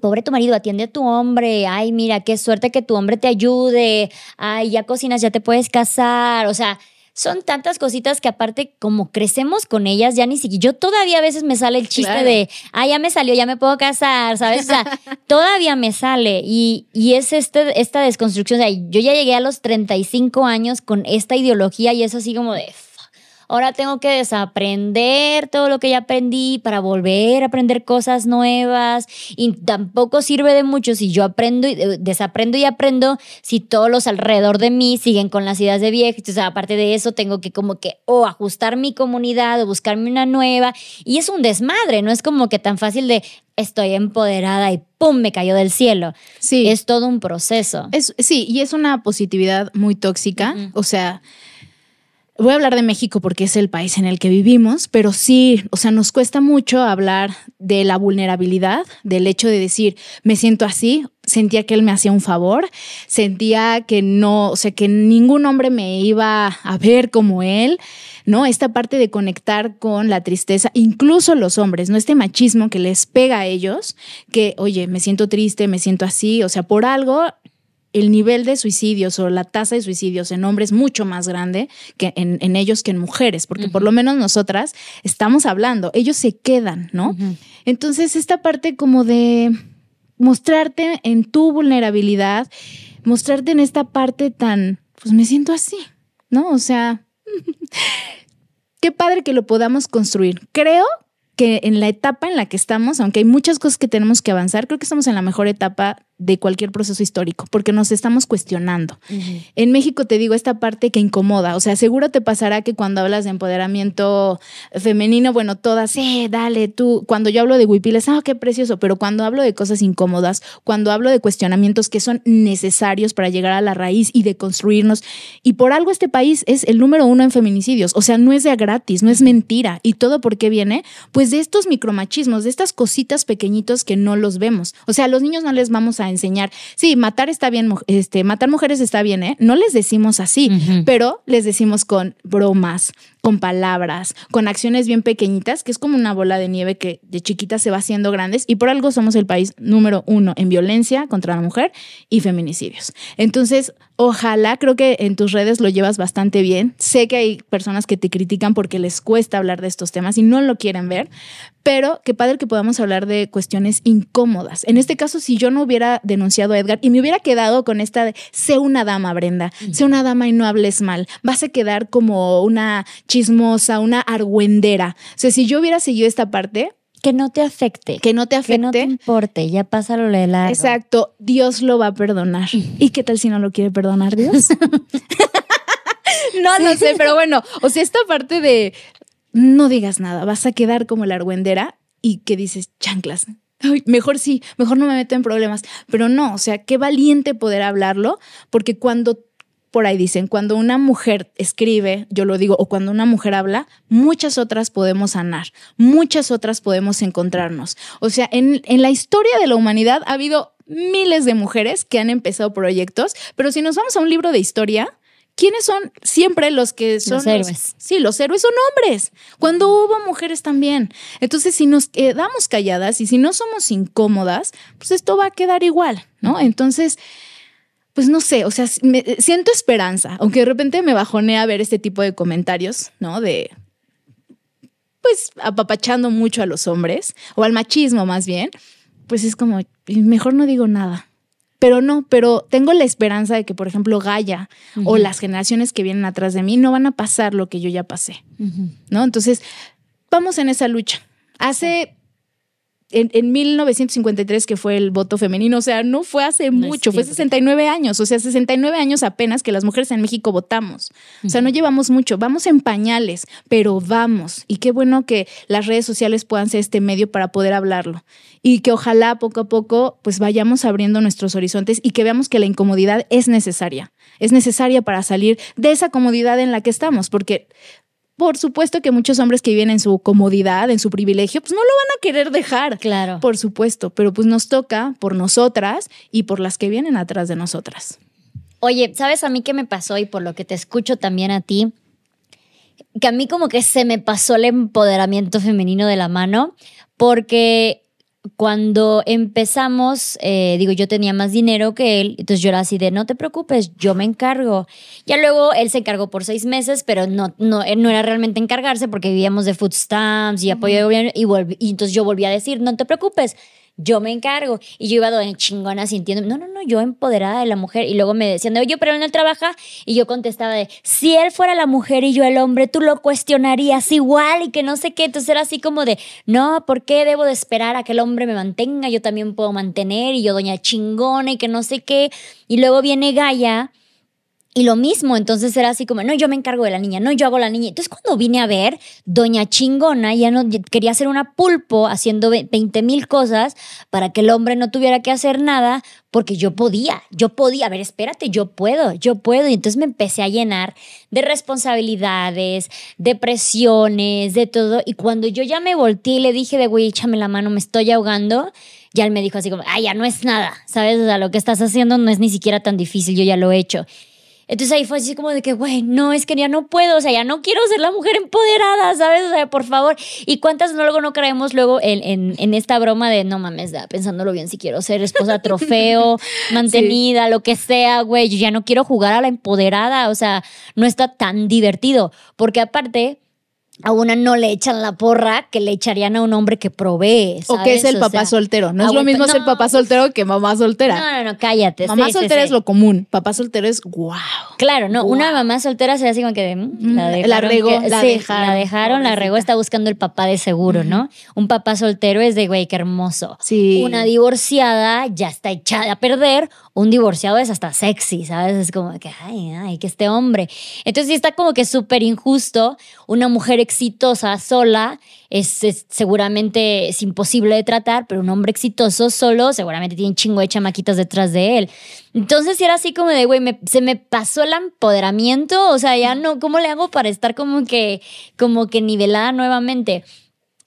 pobre tu marido, atiende a tu hombre, ay, mira, qué suerte que tu hombre te ayude, ay, ya cocinas, ya te puedes casar, o sea, son tantas cositas que aparte como crecemos con ellas, ya ni siquiera, yo todavía a veces me sale el chiste de, ay, ya me salió, ya me puedo casar, ¿sabes? O sea, [LAUGHS] todavía me sale y, y es este, esta desconstrucción, o sea, yo ya llegué a los 35 años con esta ideología y es así como de, ahora tengo que desaprender todo lo que ya aprendí para volver a aprender cosas nuevas y tampoco sirve de mucho si yo aprendo y eh, desaprendo y aprendo si todos los alrededor de mí siguen con las ideas de viejo. Entonces, aparte de eso, tengo que como que o ajustar mi comunidad o buscarme una nueva y es un desmadre, no es como que tan fácil de estoy empoderada y ¡pum! me cayó del cielo. Sí. Es todo un proceso. Es, sí, y es una positividad muy tóxica. O sea, voy a hablar de México porque es el país en el que vivimos, pero sí, o sea, nos cuesta mucho hablar de la vulnerabilidad, del hecho de decir, me siento así, sentía que él me hacía un favor, sentía que no, o sea, que ningún hombre me iba a ver como él. ¿no? Esta parte de conectar con la tristeza, incluso los hombres, ¿no? Este machismo que les pega a ellos, que, oye, me siento triste, me siento así, o sea, por algo el nivel de suicidios o la tasa de suicidios en hombres es mucho más grande que en, ellos que en mujeres, porque por lo menos nosotras estamos hablando, ellos se quedan, ¿no? Entonces, esta parte como de mostrarte en tu vulnerabilidad, mostrarte en esta parte tan, pues me siento así, ¿no? O sea, [LAUGHS] qué padre que lo podamos construir. Creo que en la etapa en la que estamos, aunque hay muchas cosas que tenemos que avanzar, creo que estamos en la mejor etapa de cualquier proceso histórico, porque nos estamos cuestionando. En México te digo esta parte que incomoda, o sea, seguro te pasará que cuando hablas de empoderamiento femenino, bueno, todas, sí, dale, tú, cuando yo hablo de huipiles, ah, qué precioso, pero cuando hablo de cosas incómodas, cuando hablo de cuestionamientos que son necesarios para llegar a la raíz y de construirnos, y por algo este país es el número uno en feminicidios, o sea, no es de gratis, no es mentira, y todo por qué viene, pues de estos micromachismos, de estas cositas pequeñitos que no los vemos, o sea, a los niños no les vamos a enseñar, sí, matar está bien, este, matar mujeres está bien, ¿eh? No les decimos así, pero les decimos con bromas, con palabras, con acciones bien pequeñitas, que es como una bola de nieve que de chiquita se va haciendo grandes y por algo somos el país número uno en violencia contra la mujer y feminicidios. Entonces, ojalá, creo que en tus redes lo llevas bastante bien. Sé que hay personas que te critican porque les cuesta hablar de estos temas y no lo quieren ver, pero qué padre que podamos hablar de cuestiones incómodas. En este caso, si yo no hubiera denunciado a Edgar y me hubiera quedado con esta de, sé una dama, Brenda, sé una dama y no hables mal, vas a quedar como una chismosa, una argüendera. O sea, si yo hubiera seguido esta parte, que no te afecte. Que no te afecte. Que no te importe, ya pásalo de largo. Exacto, Dios lo va a perdonar. [LAUGHS] ¿Y qué tal si no lo quiere perdonar Dios? [LAUGHS] no, no sé, pero bueno, o sea, esta parte de no digas nada, vas a quedar como la argüendera y que dices, chanclas, mejor sí, mejor no me meto en problemas, pero no, o sea, qué valiente poder hablarlo, porque cuando por ahí dicen, cuando una mujer escribe, yo lo digo, o cuando una mujer habla, muchas otras podemos sanar, muchas otras podemos encontrarnos. O sea, en, en la historia de la humanidad ha habido miles de mujeres que han empezado proyectos, pero si nos vamos a un libro de historia, ¿quiénes son siempre los que son los héroes? sí, los héroes son hombres. Cuando hubo mujeres también. Entonces, si nos quedamos calladas y si no somos incómodas, pues esto va a quedar igual, ¿no? Entonces, pues no sé, o sea, siento esperanza, aunque de repente me bajonea ver este tipo de comentarios, ¿no? De, pues, apapachando mucho a los hombres, o al machismo más bien, pues es como, mejor no digo nada. Pero no, pero tengo la esperanza de que, por ejemplo, Gaia o las generaciones que vienen atrás de mí no van a pasar lo que yo ya pasé, ¿no? Entonces, vamos en esa lucha. Hace en, 1953 que fue el voto femenino, o sea, no fue hace mucho, fue 69 años, o sea, 69 años apenas que las mujeres en México votamos. O sea, no llevamos mucho, vamos en pañales, pero vamos. Y qué bueno que las redes sociales puedan ser este medio para poder hablarlo. Y que ojalá poco a poco pues vayamos abriendo nuestros horizontes y que veamos que la incomodidad es necesaria. Es necesaria para salir de esa comodidad en la que estamos, porque por supuesto que muchos hombres que viven en su comodidad, en su privilegio, pues no lo van a querer dejar. Claro. Por supuesto, pero pues nos toca por nosotras y por las que vienen atrás de nosotras. Oye, ¿sabes a mí qué me pasó y por lo que te escucho también a ti? Que a mí como que se me pasó el empoderamiento femenino de la mano, porque cuando empezamos, eh, digo, yo tenía más dinero que él, entonces yo era así de, no te preocupes, yo me encargo. Ya luego él se encargó por seis meses, pero no, no, no era realmente encargarse porque vivíamos de food stamps y apoyo de gobierno y, y entonces yo volví a decir, no te preocupes, yo me encargo. Y yo iba doña chingona sintiendo, no, no, no, yo empoderada de la mujer. Y luego me decían, no, yo, pero él no trabaja. Y yo contestaba de, si él fuera la mujer y yo el hombre, tú lo cuestionarías igual y que no sé qué. Entonces era así como de, no, ¿por qué debo de esperar a que el hombre me mantenga? Yo también puedo mantener y yo doña chingona y que no sé qué. Y luego viene Gaia y lo mismo, entonces era así como, no, yo me encargo de la niña, no, yo hago la niña. Entonces cuando vine a ver, doña chingona ya no quería hacer una pulpo haciendo 20 mil cosas para que el hombre no tuviera que hacer nada, porque yo podía, yo podía, a ver, espérate, yo puedo, yo puedo. Y entonces me empecé a llenar de responsabilidades, de presiones, de todo. Y cuando yo ya me volteé y le dije de, güey, échame la mano, me estoy ahogando, ya él me dijo así como, ay, ya no es nada, ¿sabes? O sea, lo que estás haciendo no es ni siquiera tan difícil, yo ya lo he hecho. Entonces ahí fue así como de que, güey, no, es que ya no puedo, o sea, ya no quiero ser la mujer empoderada, ¿sabes? O sea, por favor. ¿Y cuántas no, luego no creemos luego en, en, esta broma de, no mames, da, pensándolo bien, si quiero ser esposa [LAUGHS] trofeo, mantenida, lo que sea, güey, yo ya no quiero jugar a la empoderada, o sea, no está tan divertido, porque aparte a una no le echan la porra que le echarían a un hombre que provee. O que es el papá soltero. No es lo mismo ser papá soltero que mamá soltera. No, no, no, cállate. Mamá soltera es lo común. Papá soltero es wow. Claro, no. Una mamá soltera se así como que mm, la, dejaron, la regó, la, dejaron, la dejaron, la regó, está buscando el papá de seguro, ¿no? Un papá soltero es de güey, qué hermoso. Sí. Una divorciada ya está echada a perder. Un divorciado es hasta sexy, ¿sabes? Es como que, ay, ay, que este hombre. Entonces sí está como que súper injusto una mujer exitosa sola es, seguramente es imposible de tratar, pero un hombre exitoso solo seguramente tiene un chingo de chamaquitas detrás de él. Entonces era así como de, güey, se me pasó el empoderamiento, o sea, ya no, ¿cómo le hago para estar como que, como que nivelada nuevamente?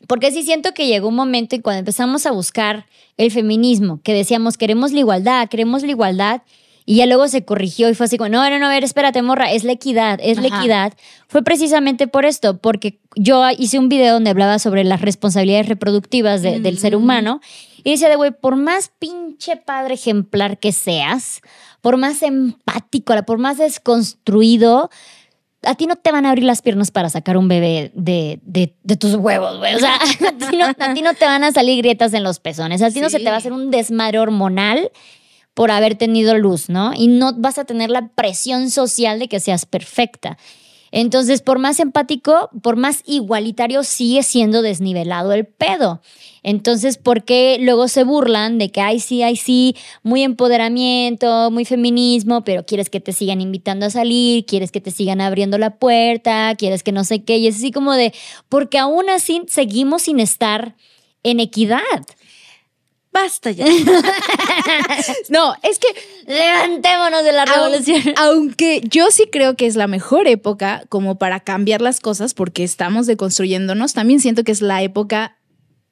Porque sí siento que llegó un momento en cuando empezamos a buscar el feminismo, que decíamos, queremos la igualdad, queremos la igualdad, y ya luego se corrigió y fue así como, no, no, no, a ver, espérate, morra, es la equidad, es la equidad. Fue precisamente por esto, porque yo hice un video donde hablaba sobre las responsabilidades reproductivas del ser mm. humano y decía de, güey, por más pinche padre ejemplar que seas, por más empático, por más desconstruido, a ti no te van a abrir las piernas para sacar un bebé de, de, tus huevos, güey. O sea, [LAUGHS] a ti, no, te van a salir grietas en los pezones, a ti no se te va a hacer un desmadre hormonal por haber tenido luz, ¿no? Y no vas a tener la presión social de que seas perfecta. Entonces, por más empático, por más igualitario, sigue siendo desnivelado el pedo. Entonces, ¿por qué luego se burlan de que, ay, sí, ay, sí, muy empoderamiento, muy feminismo, pero quieres que te sigan invitando a salir, quieres que te sigan abriendo la puerta, quieres que no sé qué? Y es así como de, porque aún así seguimos sin estar en equidad basta ya. [LAUGHS] no, es que levantémonos de la revolución. Aunque yo sí creo que es la mejor época como para cambiar las cosas porque estamos deconstruyéndonos, también siento que es la época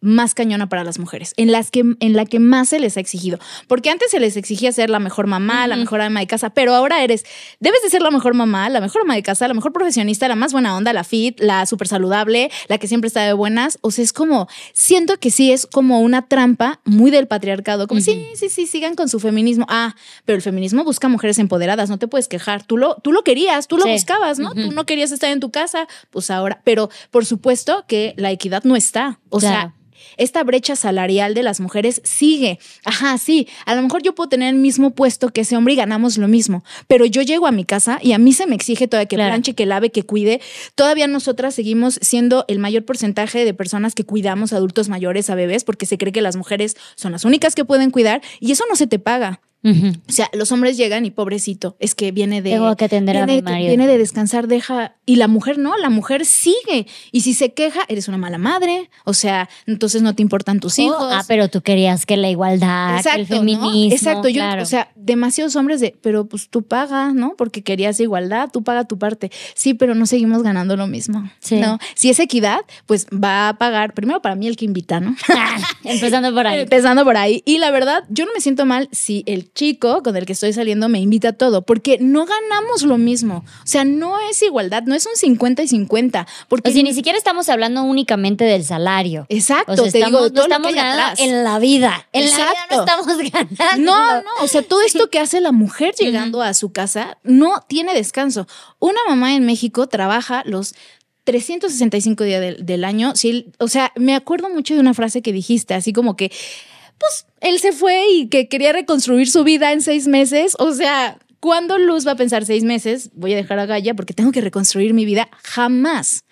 más cañona para las mujeres, en, las que, en la que más se les ha exigido. Porque antes se les exigía ser la mejor mamá, la mejor ama de casa, pero ahora eres, debes de ser la mejor mamá, la mejor ama de casa, la mejor profesionista, la más buena onda, la fit, la súper saludable, la que siempre está de buenas. O sea, es como, siento que sí es como una trampa muy del patriarcado, como sí, sí, sí, sigan con su feminismo. Ah, pero el feminismo busca mujeres empoderadas, no te puedes quejar. Tú lo, tú lo querías, tú lo buscabas, ¿no? Tú no querías estar en tu casa, pues ahora, pero por supuesto que la equidad no está. O sea, esta brecha salarial de las mujeres sigue. Ajá, sí, a lo mejor yo puedo tener el mismo puesto que ese hombre y ganamos lo mismo, pero yo llego a mi casa y a mí se me exige todavía que planche, que lave, que cuide. Todavía nosotras seguimos siendo el mayor porcentaje de personas que cuidamos adultos mayores a bebés porque se cree que las mujeres son las únicas que pueden cuidar y eso no se te paga. O sea, los hombres llegan y pobrecito, es que viene de. Tengo que atender a mi marido. Viene de descansar, deja. Y la mujer no, la mujer sigue. Y si se queja, eres una mala madre. O sea, entonces no te importan tus oh, hijos. ah, pero tú querías que la igualdad, el feminismo. Exacto, yo, o sea, demasiados hombres de, pero pues tú pagas, ¿no? Porque querías igualdad, tú paga tu parte. Sí, pero no seguimos ganando lo mismo. ¿no? Si es equidad, pues va a pagar, primero para mí el que invita, ¿no? [LAUGHS] Empezando por ahí. Empezando por ahí. Y la verdad, yo no me siento mal si el chico con el que estoy saliendo me invita a todo, porque no ganamos lo mismo. O sea, no es igualdad, no es un 50 y 50. Porque si ni siquiera estamos hablando únicamente del salario. Exacto, te estamos, digo, no estamos ganando en la vida. En la vida no estamos [LAUGHS] ganando. No, no, o sea, todo esto que hace la mujer llegando a su casa no tiene descanso. Una mamá en México trabaja los 365 días del, del año. Sí, o sea, me acuerdo mucho de una frase que dijiste, así como que pues él se fue y que quería reconstruir su vida en seis meses. O sea, ¿cuándo Luz va a pensar seis meses? Voy a dejar a Gaia porque tengo que reconstruir mi vida. Jamás.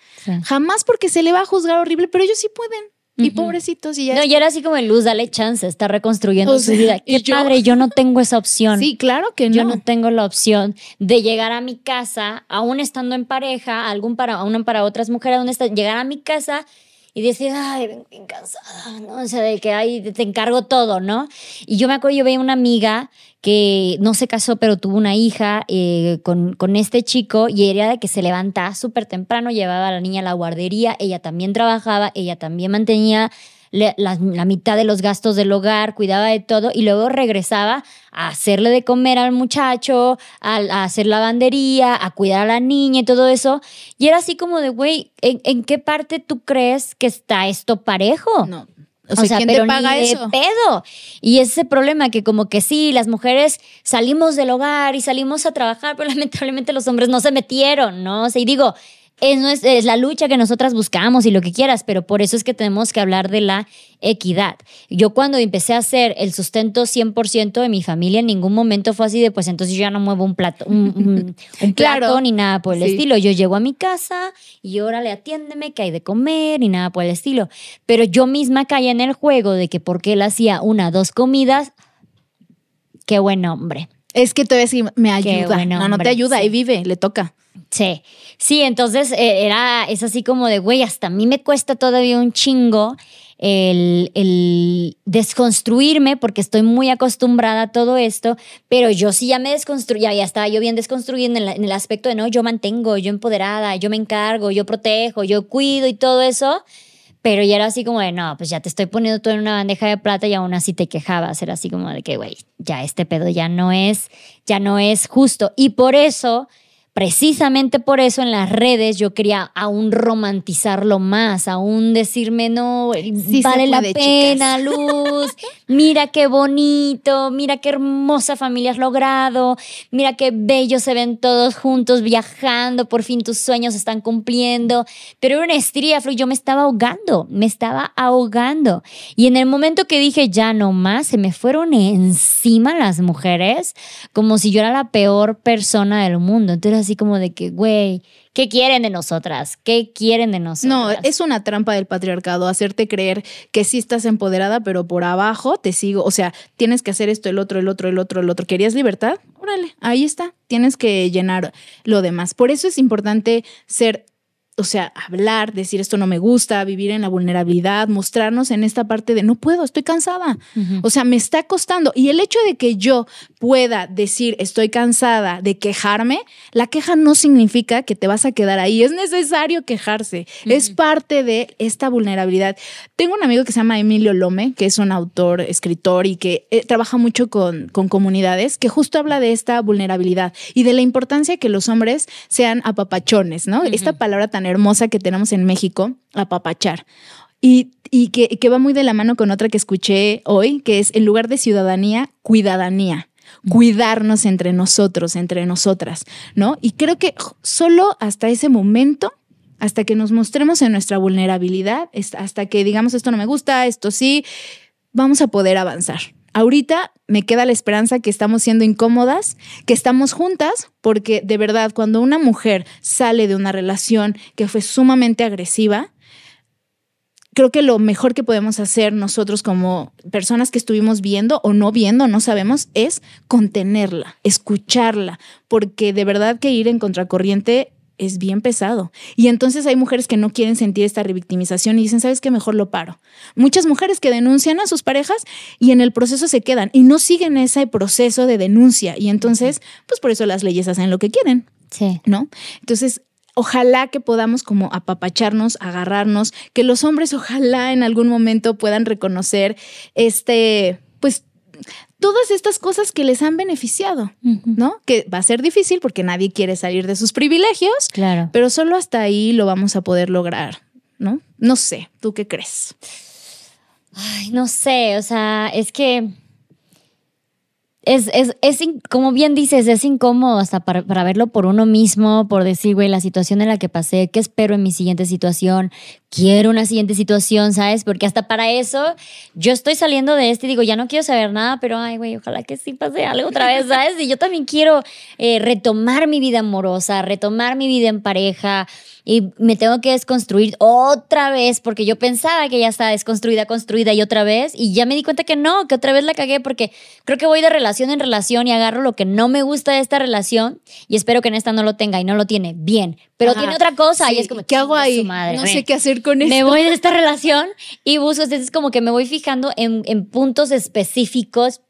Jamás porque se le va a juzgar horrible, pero ellos sí pueden. Y pobrecitos y ya. No, y era así como Luz, dale chance, está reconstruyendo su vida. [LAUGHS] Qué yo, padre, yo no tengo esa opción. Sí, claro que no. Yo no tengo la opción de llegar a mi casa, aún estando en pareja, algún para, aún para otras mujeres, está, llegar a mi casa y decir, ay, vengo bien cansada, ¿no? O sea, de que ay, te encargo todo, ¿no? Y yo me acuerdo, yo veía una amiga que no se casó, pero tuvo una hija eh, con, con, este chico y era de que se levantaba súper temprano, llevaba a la niña a la guardería, ella también trabajaba, ella también mantenía la, mitad de los gastos del hogar, cuidaba de todo y luego regresaba a hacerle de comer al muchacho, a, hacer lavandería, a cuidar a la niña y todo eso. Y era así como de, güey, ¿en, qué parte tú crees que está esto parejo? No. O sea, ¿quién te paga eso? pedo. Y ese problema que como que sí, las mujeres salimos del hogar y salimos a trabajar, pero [LAUGHS] lamentablemente los hombres no se metieron, ¿no? O sea, y digo, es, es, la lucha que nosotras buscamos y lo que quieras, pero por eso es que tenemos que hablar de la equidad. Yo cuando empecé a hacer el sustento 100% de mi familia, en ningún momento fue así de, pues entonces yo ya no muevo un plato, un, [LAUGHS] plato ni nada por el estilo. Yo llego a mi casa y órale, atiéndeme que hay de comer ni nada por el estilo. Pero yo misma caía en el juego de que porque él hacía una, dos comidas, qué buen hombre. Es que todavía sí me ayuda. no, no te ayuda, ahí vive, le toca. Sí, sí, entonces eh, era, es así como de, güey, hasta a mí me cuesta todavía un chingo el, el, desconstruirme porque estoy muy acostumbrada a todo esto, pero yo sí ya me desconstruí, ya, estaba yo bien desconstruida en en el aspecto de, no, yo mantengo, yo empoderada, yo me encargo, yo protejo, yo cuido y todo eso. Pero ya era así como de, no, pues ya te estoy poniendo todo en una bandeja de plata y aún así te quejabas. Era así como de que, güey, ya este pedo ya no es, ya no es justo. Y por eso Precisamente por eso en las redes yo quería aún romantizarlo más, aún decirme, no, vale la pena, Luz, mira qué bonito, mira qué hermosa familia has logrado, mira qué bello se ven todos juntos viajando, por fin tus sueños se están cumpliendo. Pero era una estría, yo me estaba ahogando, me estaba ahogando. Y en el momento que dije, ya no más, se me fueron encima las mujeres, como si yo era la peor persona del mundo. Entonces, así como de que, güey, ¿qué quieren de nosotras? ¿Qué quieren de nosotras? No, es una trampa del patriarcado, hacerte creer que sí estás empoderada, pero por abajo te sigo. O sea, tienes que hacer esto, el otro, el otro, el otro, el otro. ¿Querías libertad? Órale, ahí está. Tienes que llenar lo demás. Por eso es importante ser o sea, hablar, decir esto no me gusta, vivir en la vulnerabilidad, mostrarnos en esta parte de no puedo, estoy cansada. O sea, me está costando. Y el hecho de que yo pueda decir estoy cansada de quejarme, la queja no significa que te vas a quedar ahí. Es necesario quejarse. Es parte de esta vulnerabilidad. Tengo un amigo que se llama Emilio Lome, que es un autor, escritor y que eh, trabaja mucho con, con comunidades, que justo habla de esta vulnerabilidad y de la importancia que los hombres sean apapachones, ¿no? Esta palabra tan hermosa que tenemos en México, apapachar. Y, y que, que, va muy de la mano con otra que escuché hoy, que es en lugar de ciudadanía, cuidadanía. Cuidarnos entre nosotros, entre nosotras, ¿no? Y creo que solo hasta ese momento, hasta que nos mostremos en nuestra vulnerabilidad, hasta que digamos esto no me gusta, esto sí, vamos a poder avanzar. Ahorita me queda la esperanza que estamos siendo incómodas, que estamos juntas, porque de verdad cuando una mujer sale de una relación que fue sumamente agresiva, creo que lo mejor que podemos hacer nosotros como personas que estuvimos viendo o no viendo, no sabemos, es contenerla, escucharla, porque de verdad que ir en contracorriente es bien pesado. Y entonces hay mujeres que no quieren sentir esta revictimización y dicen, ¿sabes qué? Mejor lo paro. Muchas mujeres que denuncian a sus parejas y en el proceso se quedan y no siguen ese proceso de denuncia. Y entonces, pues por eso las leyes hacen lo que quieren. Sí. ¿No? Entonces, ojalá que podamos como apapacharnos, agarrarnos, que los hombres ojalá en algún momento puedan reconocer este, pues todas estas cosas que les han beneficiado, ¿no? Que va a ser difícil porque nadie quiere salir de sus privilegios, claro. pero solo hasta ahí lo vamos a poder lograr, ¿no? No sé, ¿tú qué crees? Ay, no sé, o sea, es que es, es, es como bien dices, es incómodo hasta para, para, verlo por uno mismo, por decir, güey, la situación en la que pasé, ¿qué espero en mi siguiente situación? Quiero una siguiente situación, ¿sabes? Porque hasta para eso yo estoy saliendo de este y digo, ya no quiero saber nada, pero ay, güey, ojalá que sí pase algo otra vez, [LAUGHS] ¿sabes? Y yo también quiero eh, retomar mi vida amorosa, retomar mi vida en pareja y me tengo que desconstruir otra vez porque yo pensaba que ya estaba desconstruida, construida y otra vez y ya me di cuenta que no, que otra vez la cagué porque creo que voy de relación en relación y agarro lo que no me gusta de esta relación y espero que en esta no lo tenga y no lo tiene bien, pero tiene otra cosa y es como, ¿qué hago ahí? no sé qué hacer con esto. Me voy de esta relación y busco, entonces como que me voy fijando en, en puntos específicos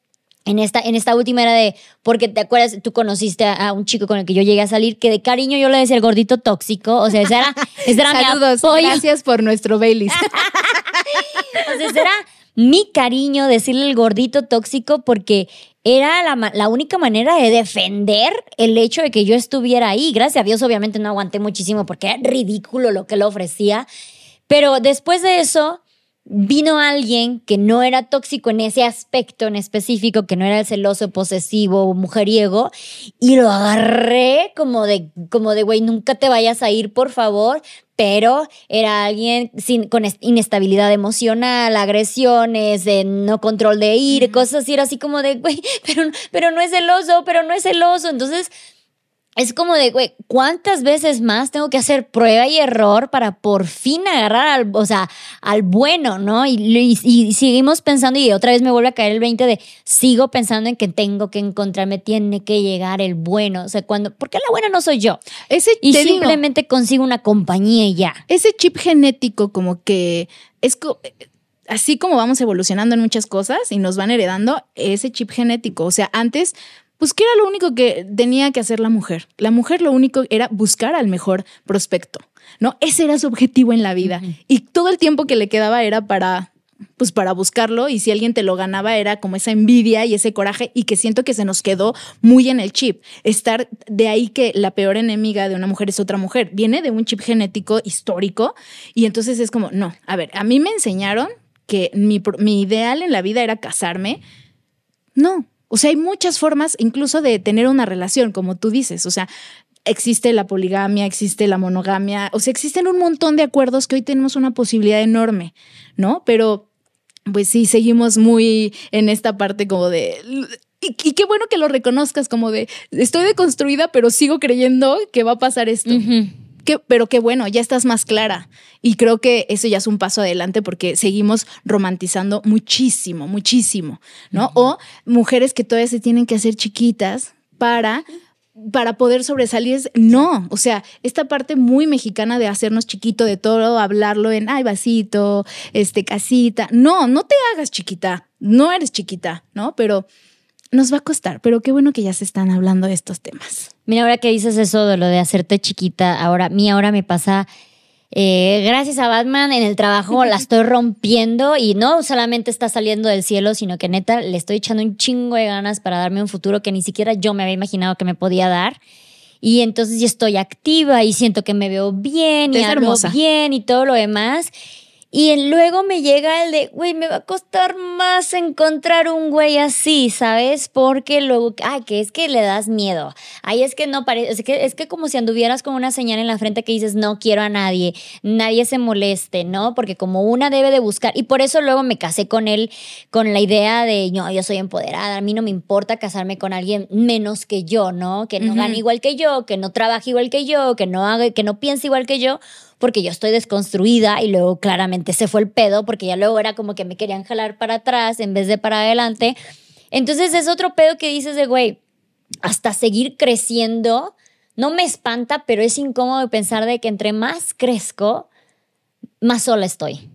en esta, en esta última era de, porque te acuerdas, tú conociste a, un chico con el que yo llegué a salir, que de cariño yo le decía el gordito tóxico, o sea, ese era, [LAUGHS] ese era Saludos, gracias por nuestro Baileys. [LAUGHS] o sea, ese era mi cariño decirle el gordito tóxico porque era la, única manera de defender el hecho de que yo estuviera ahí. Gracias a Dios, obviamente no aguanté muchísimo porque era ridículo lo que le ofrecía. Pero después de eso, vino alguien que no era tóxico en ese aspecto en específico, que no era el celoso, posesivo, mujeriego, y lo agarré como de, como de, güey, nunca te vayas a ir, por favor, pero era alguien sin, con inestabilidad emocional, agresiones, de no control de ir, cosas así, era así como de, güey, [LAUGHS] pero, pero no es celoso, pero no es celoso, entonces es como de, güey, ¿cuántas veces más tengo que hacer prueba y error para por fin agarrar al, o sea, al bueno, ¿no? Y, seguimos pensando y otra vez me vuelve a caer el 20 de, sigo pensando en que tengo que encontrarme, tiene que llegar el bueno. O sea, cuando, porque la buena no soy yo. Ese, y simplemente consigo una compañía y ya. Ese chip genético como que es así como vamos evolucionando en muchas cosas y nos van heredando ese chip genético. O sea, antes pues ¿qué era lo único que tenía que hacer la mujer? La mujer lo único era buscar al mejor prospecto, ¿no? Ese era su objetivo en la vida. Y todo el tiempo que le quedaba era para pues para buscarlo y si alguien te lo ganaba era como esa envidia y ese coraje y que siento que se nos quedó muy en el chip. Estar de ahí que la peor enemiga de una mujer es otra mujer. Viene de un chip genético histórico y entonces es como, no, a ver, a mí me enseñaron que mi, mi ideal en la vida era casarme. No, o sea, hay muchas formas incluso de tener una relación, como tú dices. O sea, existe la poligamia, existe la monogamia, o sea, existen un montón de acuerdos que hoy tenemos una posibilidad enorme, ¿no? Pero, pues sí, seguimos muy en esta parte como de... Y, qué bueno que lo reconozcas como de, estoy deconstruida, pero sigo creyendo que va a pasar esto pero qué bueno, ya estás más clara. Y creo que eso ya es un paso adelante porque seguimos romantizando muchísimo, muchísimo, ¿no? O mujeres que todavía se tienen que hacer chiquitas para para poder sobresalir no, o sea, esta parte muy mexicana de hacernos chiquito de todo, hablarlo en ay vasito, este casita, no, no te hagas chiquita, no eres chiquita, ¿no? Pero nos va a costar, pero qué bueno que ya se están hablando de estos temas. Mira, ahora que dices eso de lo de hacerte chiquita, ahora, a mí ahora me pasa, eh, gracias a Batman en el trabajo la [LAUGHS] estoy rompiendo y no solamente está saliendo del cielo, sino que neta le estoy echando un chingo de ganas para darme un futuro que ni siquiera yo me había imaginado que me podía dar. Y entonces ya estoy activa y siento que me veo bien y hago bien y todo lo demás. Y luego me llega el de, güey, me va a costar más encontrar un güey así, ¿sabes? Porque luego, ay, que es que le das miedo. Ay, es que no parece, es que, es que como si anduvieras con una señal en la frente que dices, no quiero a nadie, nadie se moleste, ¿no? Porque como una debe de buscar, y por eso luego me casé con él con la idea de, no, yo soy empoderada, a mí no me importa casarme con alguien menos que yo, ¿no? Que no gane igual que yo, que no trabaje igual que yo, que no haga, que no piense igual que yo porque yo estoy desconstruida y luego claramente se fue el pedo porque ya luego era como que me querían jalar para atrás en vez de para adelante. Entonces es otro pedo que dices de, güey, hasta seguir creciendo, no me espanta, pero es incómodo pensar de que entre más crezco, más sola estoy.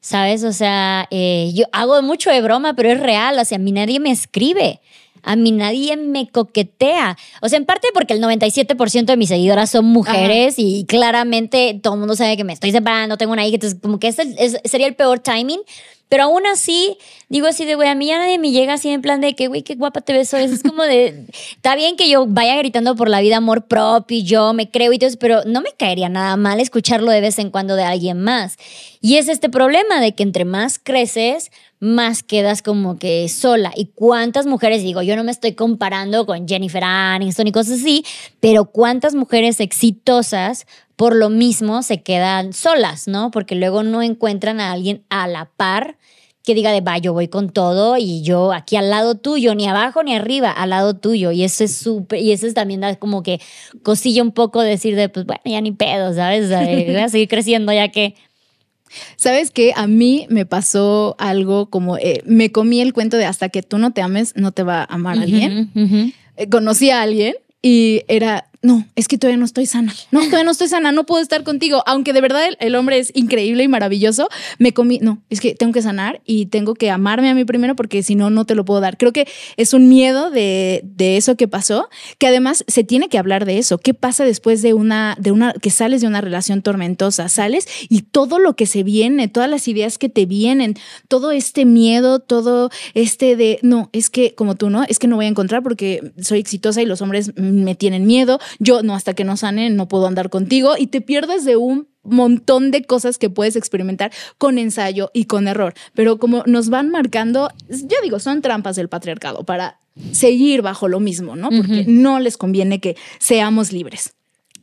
¿Sabes? O sea, eh, yo hago mucho de broma, pero es real. O sea, a mí nadie me escribe a mí nadie me coquetea. O sea, en parte porque el 97% de mis seguidoras son mujeres y claramente todo el mundo sabe que me estoy separando, tengo una hija, entonces como que ese sería el peor timing. Pero aún así, digo así de, güey, a mí ya nadie me llega así en plan de que, güey, qué guapa te ves hoy. Es como de, [LAUGHS] está bien que yo vaya gritando por la vida amor propio y yo me creo y todo eso, pero no me caería nada mal escucharlo de vez en cuando de alguien más. Y es este problema de que entre más creces, más quedas como que sola. ¿Y cuántas mujeres, digo, yo no me estoy comparando con Jennifer Aniston y cosas así, pero cuántas mujeres exitosas por lo mismo se quedan solas, ¿no? Porque luego no encuentran a alguien a la par que diga de, va, yo voy con todo y yo aquí al lado tuyo, ni abajo ni arriba, al lado tuyo. Y eso es súper, y eso es también da como que cosilla un poco decir de, pues bueno, ya ni pedo, ¿sabes? [LAUGHS] voy a seguir creciendo ya que ¿Sabes qué? A mí me pasó algo como, eh, me comí el cuento de hasta que tú no te ames, no te va a amar alguien. Eh, conocí a alguien y era, no, es que todavía no estoy sana. No, todavía no estoy sana, no puedo estar contigo. Aunque de verdad el, hombre es increíble y maravilloso, me comí, no, es que tengo que sanar y tengo que amarme a mí primero porque si no, no te lo puedo dar. Creo que es un miedo de, de, eso que pasó, que además se tiene que hablar de eso. ¿Qué pasa después de una, de una, que sales de una relación tormentosa? Sales y todo lo que se viene, todas las ideas que te vienen, todo este miedo, todo este de, no, es que como tú, ¿no? Es que no voy a encontrar porque soy exitosa y los hombres me tienen miedo yo no, hasta que no sane, no puedo andar contigo y te pierdes de un montón de cosas que puedes experimentar con ensayo y con error. Pero como nos van marcando, yo digo, son trampas del patriarcado para seguir bajo lo mismo, ¿no? Porque no les conviene que seamos libres.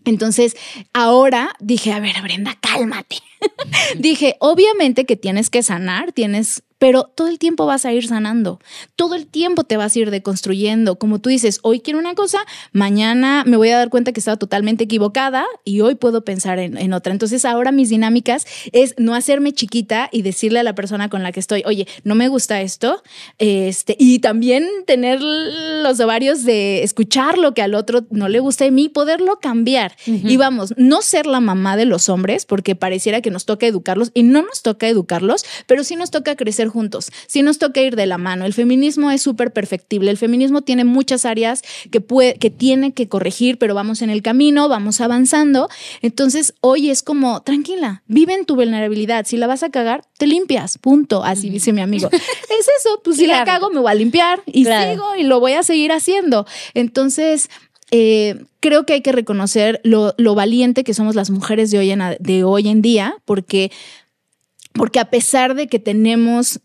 Entonces, ahora dije, a ver, Brenda, cálmate. [LAUGHS] dije, obviamente que tienes que sanar, tienes pero todo el tiempo vas a ir sanando, todo el tiempo te vas a ir deconstruyendo. Como tú dices, hoy quiero una cosa, mañana me voy a dar cuenta que estaba totalmente equivocada y hoy puedo pensar en, otra. Entonces ahora mis dinámicas es no hacerme chiquita y decirle a la persona con la que estoy, oye, no me gusta esto, este, y también tener los ovarios de escuchar lo que al otro no le gusta de mí, poderlo cambiar. Y vamos, no ser la mamá de los hombres, porque pareciera que nos toca educarlos y no nos toca educarlos, pero sí nos toca crecer juntos. Si nos toca ir de la mano. El feminismo es súper perfectible. El feminismo tiene muchas áreas que, puede, que tiene que corregir, pero vamos en el camino, vamos avanzando. Entonces, hoy es como, tranquila, vive en tu vulnerabilidad. Si la vas a cagar, te limpias, punto. Así dice mi amigo. [LAUGHS] es eso, pues si la cago, me voy a limpiar y sigo y lo voy a seguir haciendo. Entonces, eh, creo que hay que reconocer lo, valiente que somos las mujeres de hoy en, de hoy en día, porque porque a pesar de que tenemos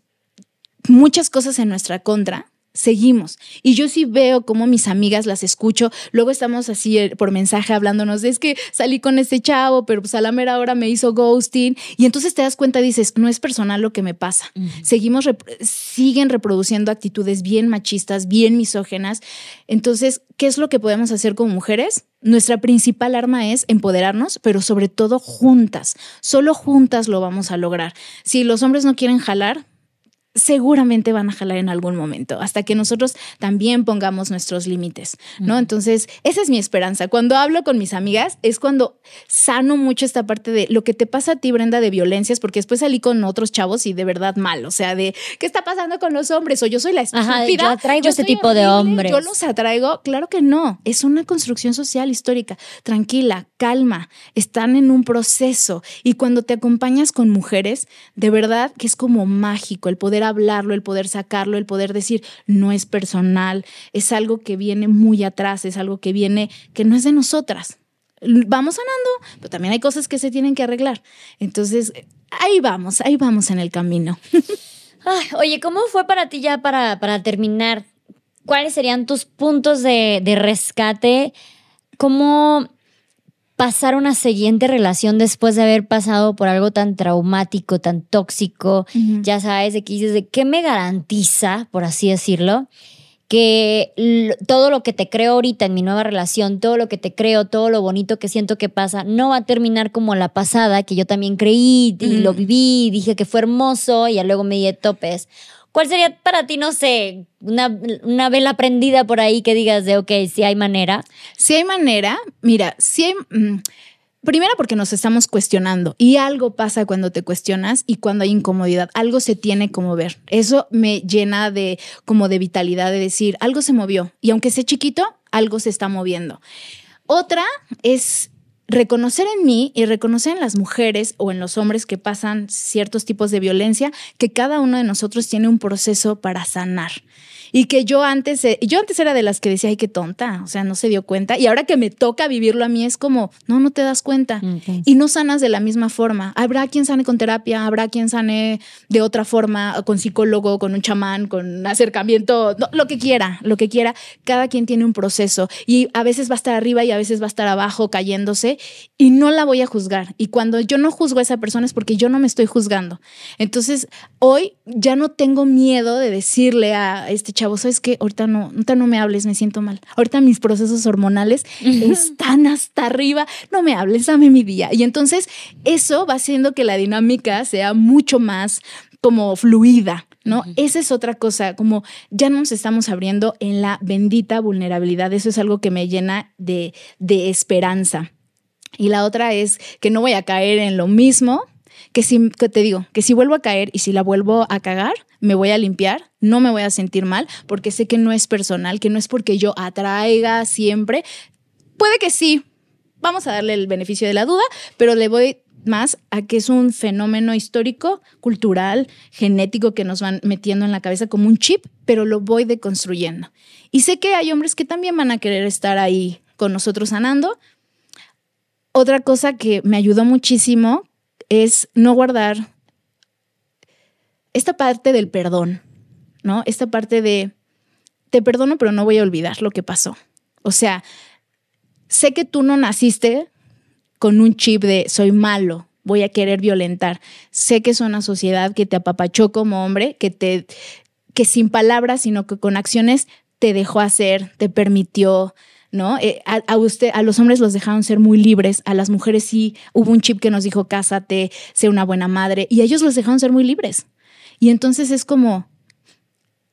muchas cosas en nuestra contra, seguimos. Y yo sí veo cómo mis amigas las escucho. Luego estamos así eh, por mensaje hablándonos de es que salí con este chavo, pero pues a la mera hora me hizo ghosting. Y entonces te das cuenta, dices, no es personal lo que me pasa. Seguimos, siguen reproduciendo actitudes bien machistas, bien misógenas. Entonces, ¿qué es lo que podemos hacer como mujeres? Nuestra principal arma es empoderarnos, pero sobre todo juntas. Solo juntas lo vamos a lograr. Si los hombres no quieren jalar, seguramente van a jalar en algún momento, hasta que nosotros también pongamos nuestros límites, ¿no? Entonces, esa es mi esperanza. Cuando hablo con mis amigas, es cuando sano mucho esta parte de lo que te pasa a ti, Brenda, de violencias, porque después salí con otros chavos y de verdad mal, o sea, de ¿qué está pasando con los hombres? O yo soy la estúpida. yo atraigo este tipo de hombres. Yo los atraigo, claro que no, es una construcción social histórica. Tranquila, calma, están en un proceso y cuando te acompañas con mujeres, de verdad que es como mágico el poder hablarlo, el poder sacarlo, el poder decir, no es personal, es algo que viene muy atrás, es algo que viene, que no es de nosotras. Vamos sanando, pero también hay cosas que se tienen que arreglar. Entonces, ahí vamos, ahí vamos en el camino. [LAUGHS] oye, ¿cómo fue para ti ya para, para terminar? ¿Cuáles serían tus puntos de, de rescate? ¿Cómo pasar una siguiente relación después de haber pasado por algo tan traumático, tan tóxico, ya sabes, de que dices, ¿de qué me garantiza, por así decirlo? que todo lo que te creo ahorita en mi nueva relación, todo lo que te creo, todo lo bonito que siento que pasa, no va a terminar como la pasada, que yo también creí y lo viví, dije que fue hermoso y luego me di topes. ¿Cuál sería para ti, no sé, una, una, vela prendida por ahí que digas de, ok, si hay manera? Si hay manera, mira, si hay... Mm, primero porque nos estamos cuestionando y algo pasa cuando te cuestionas y cuando hay incomodidad, algo se tiene como ver. Eso me llena de como de vitalidad de decir, algo se movió y aunque sea chiquito, algo se está moviendo. Otra es reconocer en mí y reconocer en las mujeres o en los hombres que pasan ciertos tipos de violencia que cada uno de nosotros tiene un proceso para sanar. Y que yo antes, eh, yo antes era de las que decía, ay, qué tonta, o sea, no se dio cuenta. Y ahora que me toca vivirlo a mí es como, no, no te das cuenta. Y no sanas de la misma forma. Habrá quien sane con terapia, habrá quien sane de otra forma, con psicólogo, con un chamán, con acercamiento, lo que quiera, lo que quiera. Cada quien tiene un proceso y a veces va a estar arriba y a veces va a estar abajo cayéndose y no la voy a juzgar. Y cuando yo no juzgo a esa persona es porque yo no me estoy juzgando. Entonces, hoy ya no tengo miedo de decirle a este chavo, ¿sabes qué? Ahorita no, ahorita no me hables, me siento mal. Ahorita mis procesos hormonales están hasta arriba, no me hables, dame mi día. Y entonces eso va haciendo que la dinámica sea mucho más como fluida, ¿no? Esa es otra cosa, como ya nos estamos abriendo en la bendita vulnerabilidad. Eso es algo que me llena de, de esperanza. Y la otra es que no voy a caer en lo mismo que si que te digo, que si vuelvo a caer y si la vuelvo a cagar, me voy a limpiar, no me voy a sentir mal, porque sé que no es personal, que no es porque yo atraiga siempre. Puede que sí, vamos a darle el beneficio de la duda, pero le voy más a que es un fenómeno histórico, cultural, genético que nos van metiendo en la cabeza como un chip, pero lo voy deconstruyendo. Y sé que hay hombres que también van a querer estar ahí con nosotros sanando. Otra cosa que me ayudó muchísimo es no guardar esta parte del perdón, ¿no? Esta parte de, te perdono, pero no voy a olvidar lo que pasó. O sea, sé que tú no naciste con un chip de soy malo, voy a querer violentar. Sé que es una sociedad que te apapachó como hombre, que te que sin palabras, sino que con acciones te dejó hacer, te permitió, ¿no? Eh, a, usted, a los hombres los dejaron ser muy libres, a las mujeres sí hubo un chip que nos dijo cásate, sé una buena madre, y ellos los dejaron ser muy libres. Y entonces es como,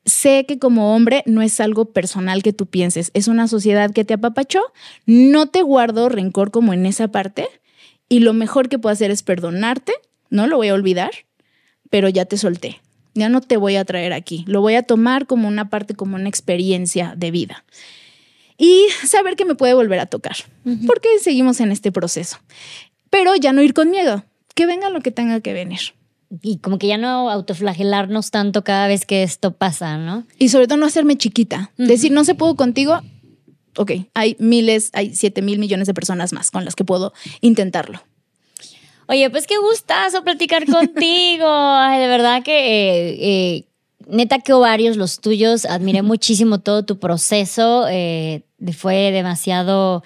sé que como hombre no es algo personal que tú pienses, es una sociedad que te apapachó, no te guardo rencor como en esa parte, y lo mejor que puedo hacer es perdonarte, no lo voy a olvidar, pero ya te solté. Ya no te voy a traer aquí, lo voy a tomar como una parte, como una experiencia de vida y saber que me puede volver a tocar, porque seguimos en este proceso. Pero ya no ir con miedo, que venga lo que tenga que venir. Y como que ya no autoflagelarnos tanto cada vez que esto pasa, ¿no? Y sobre todo no hacerme chiquita. Decir, no se puedo contigo, ok, hay miles, hay siete mil millones de personas más con las que puedo intentarlo. Oye, pues qué gustazo platicar [LAUGHS] contigo. Ay, de verdad que eh, eh, neta que ovarios los tuyos. Admiré muchísimo todo tu proceso. Eh, fue demasiado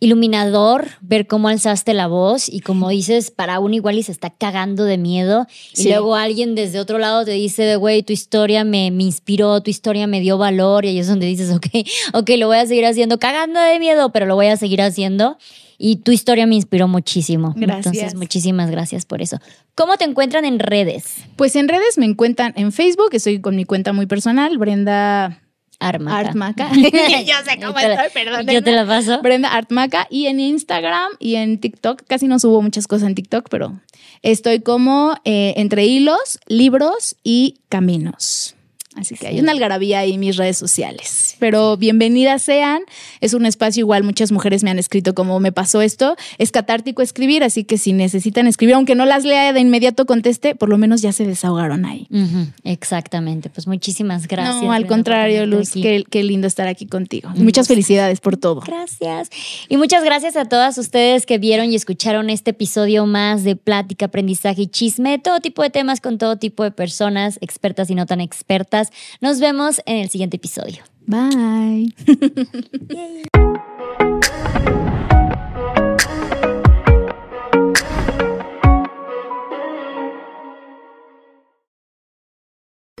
iluminador ver cómo alzaste la voz y como dices, para uno igual y se está cagando de miedo y luego alguien desde otro lado te dice de, güey, tu historia me, me, inspiró, tu historia me dio valor y ahí es donde dices, ok, ok, lo voy a seguir haciendo cagando de miedo, pero lo voy a seguir haciendo y tu historia me inspiró muchísimo. Gracias. Entonces, muchísimas gracias por eso. ¿Cómo te encuentran en redes? Pues en redes me encuentran en Facebook, estoy con mi cuenta muy personal, Brenda Artmaca. Artmaca. [LAUGHS] [LAUGHS] yo sé cómo estoy, perdón. Yo te la paso. Brenda Artmaca. Y en Instagram y en TikTok, casi no subo muchas cosas en TikTok, pero estoy como eh, entre hilos, libros y caminos. Así que hay una algarabía ahí en mis redes sociales. Pero bienvenidas sean. Es un espacio igual, muchas mujeres me han escrito como me pasó esto. Es catártico escribir, así que si necesitan escribir, aunque no las lea de inmediato conteste, por lo menos ya se desahogaron ahí. Exactamente. Pues muchísimas gracias. No, al contrario, Luz, qué, qué, lindo estar aquí contigo. muchas felicidades por todo. Gracias. Y muchas gracias a todas ustedes que vieron y escucharon este episodio más de plática, aprendizaje y chisme, todo tipo de temas con todo tipo de personas, expertas y no tan expertas. Nos vemos en el siguiente episodio. Bye. [LAUGHS]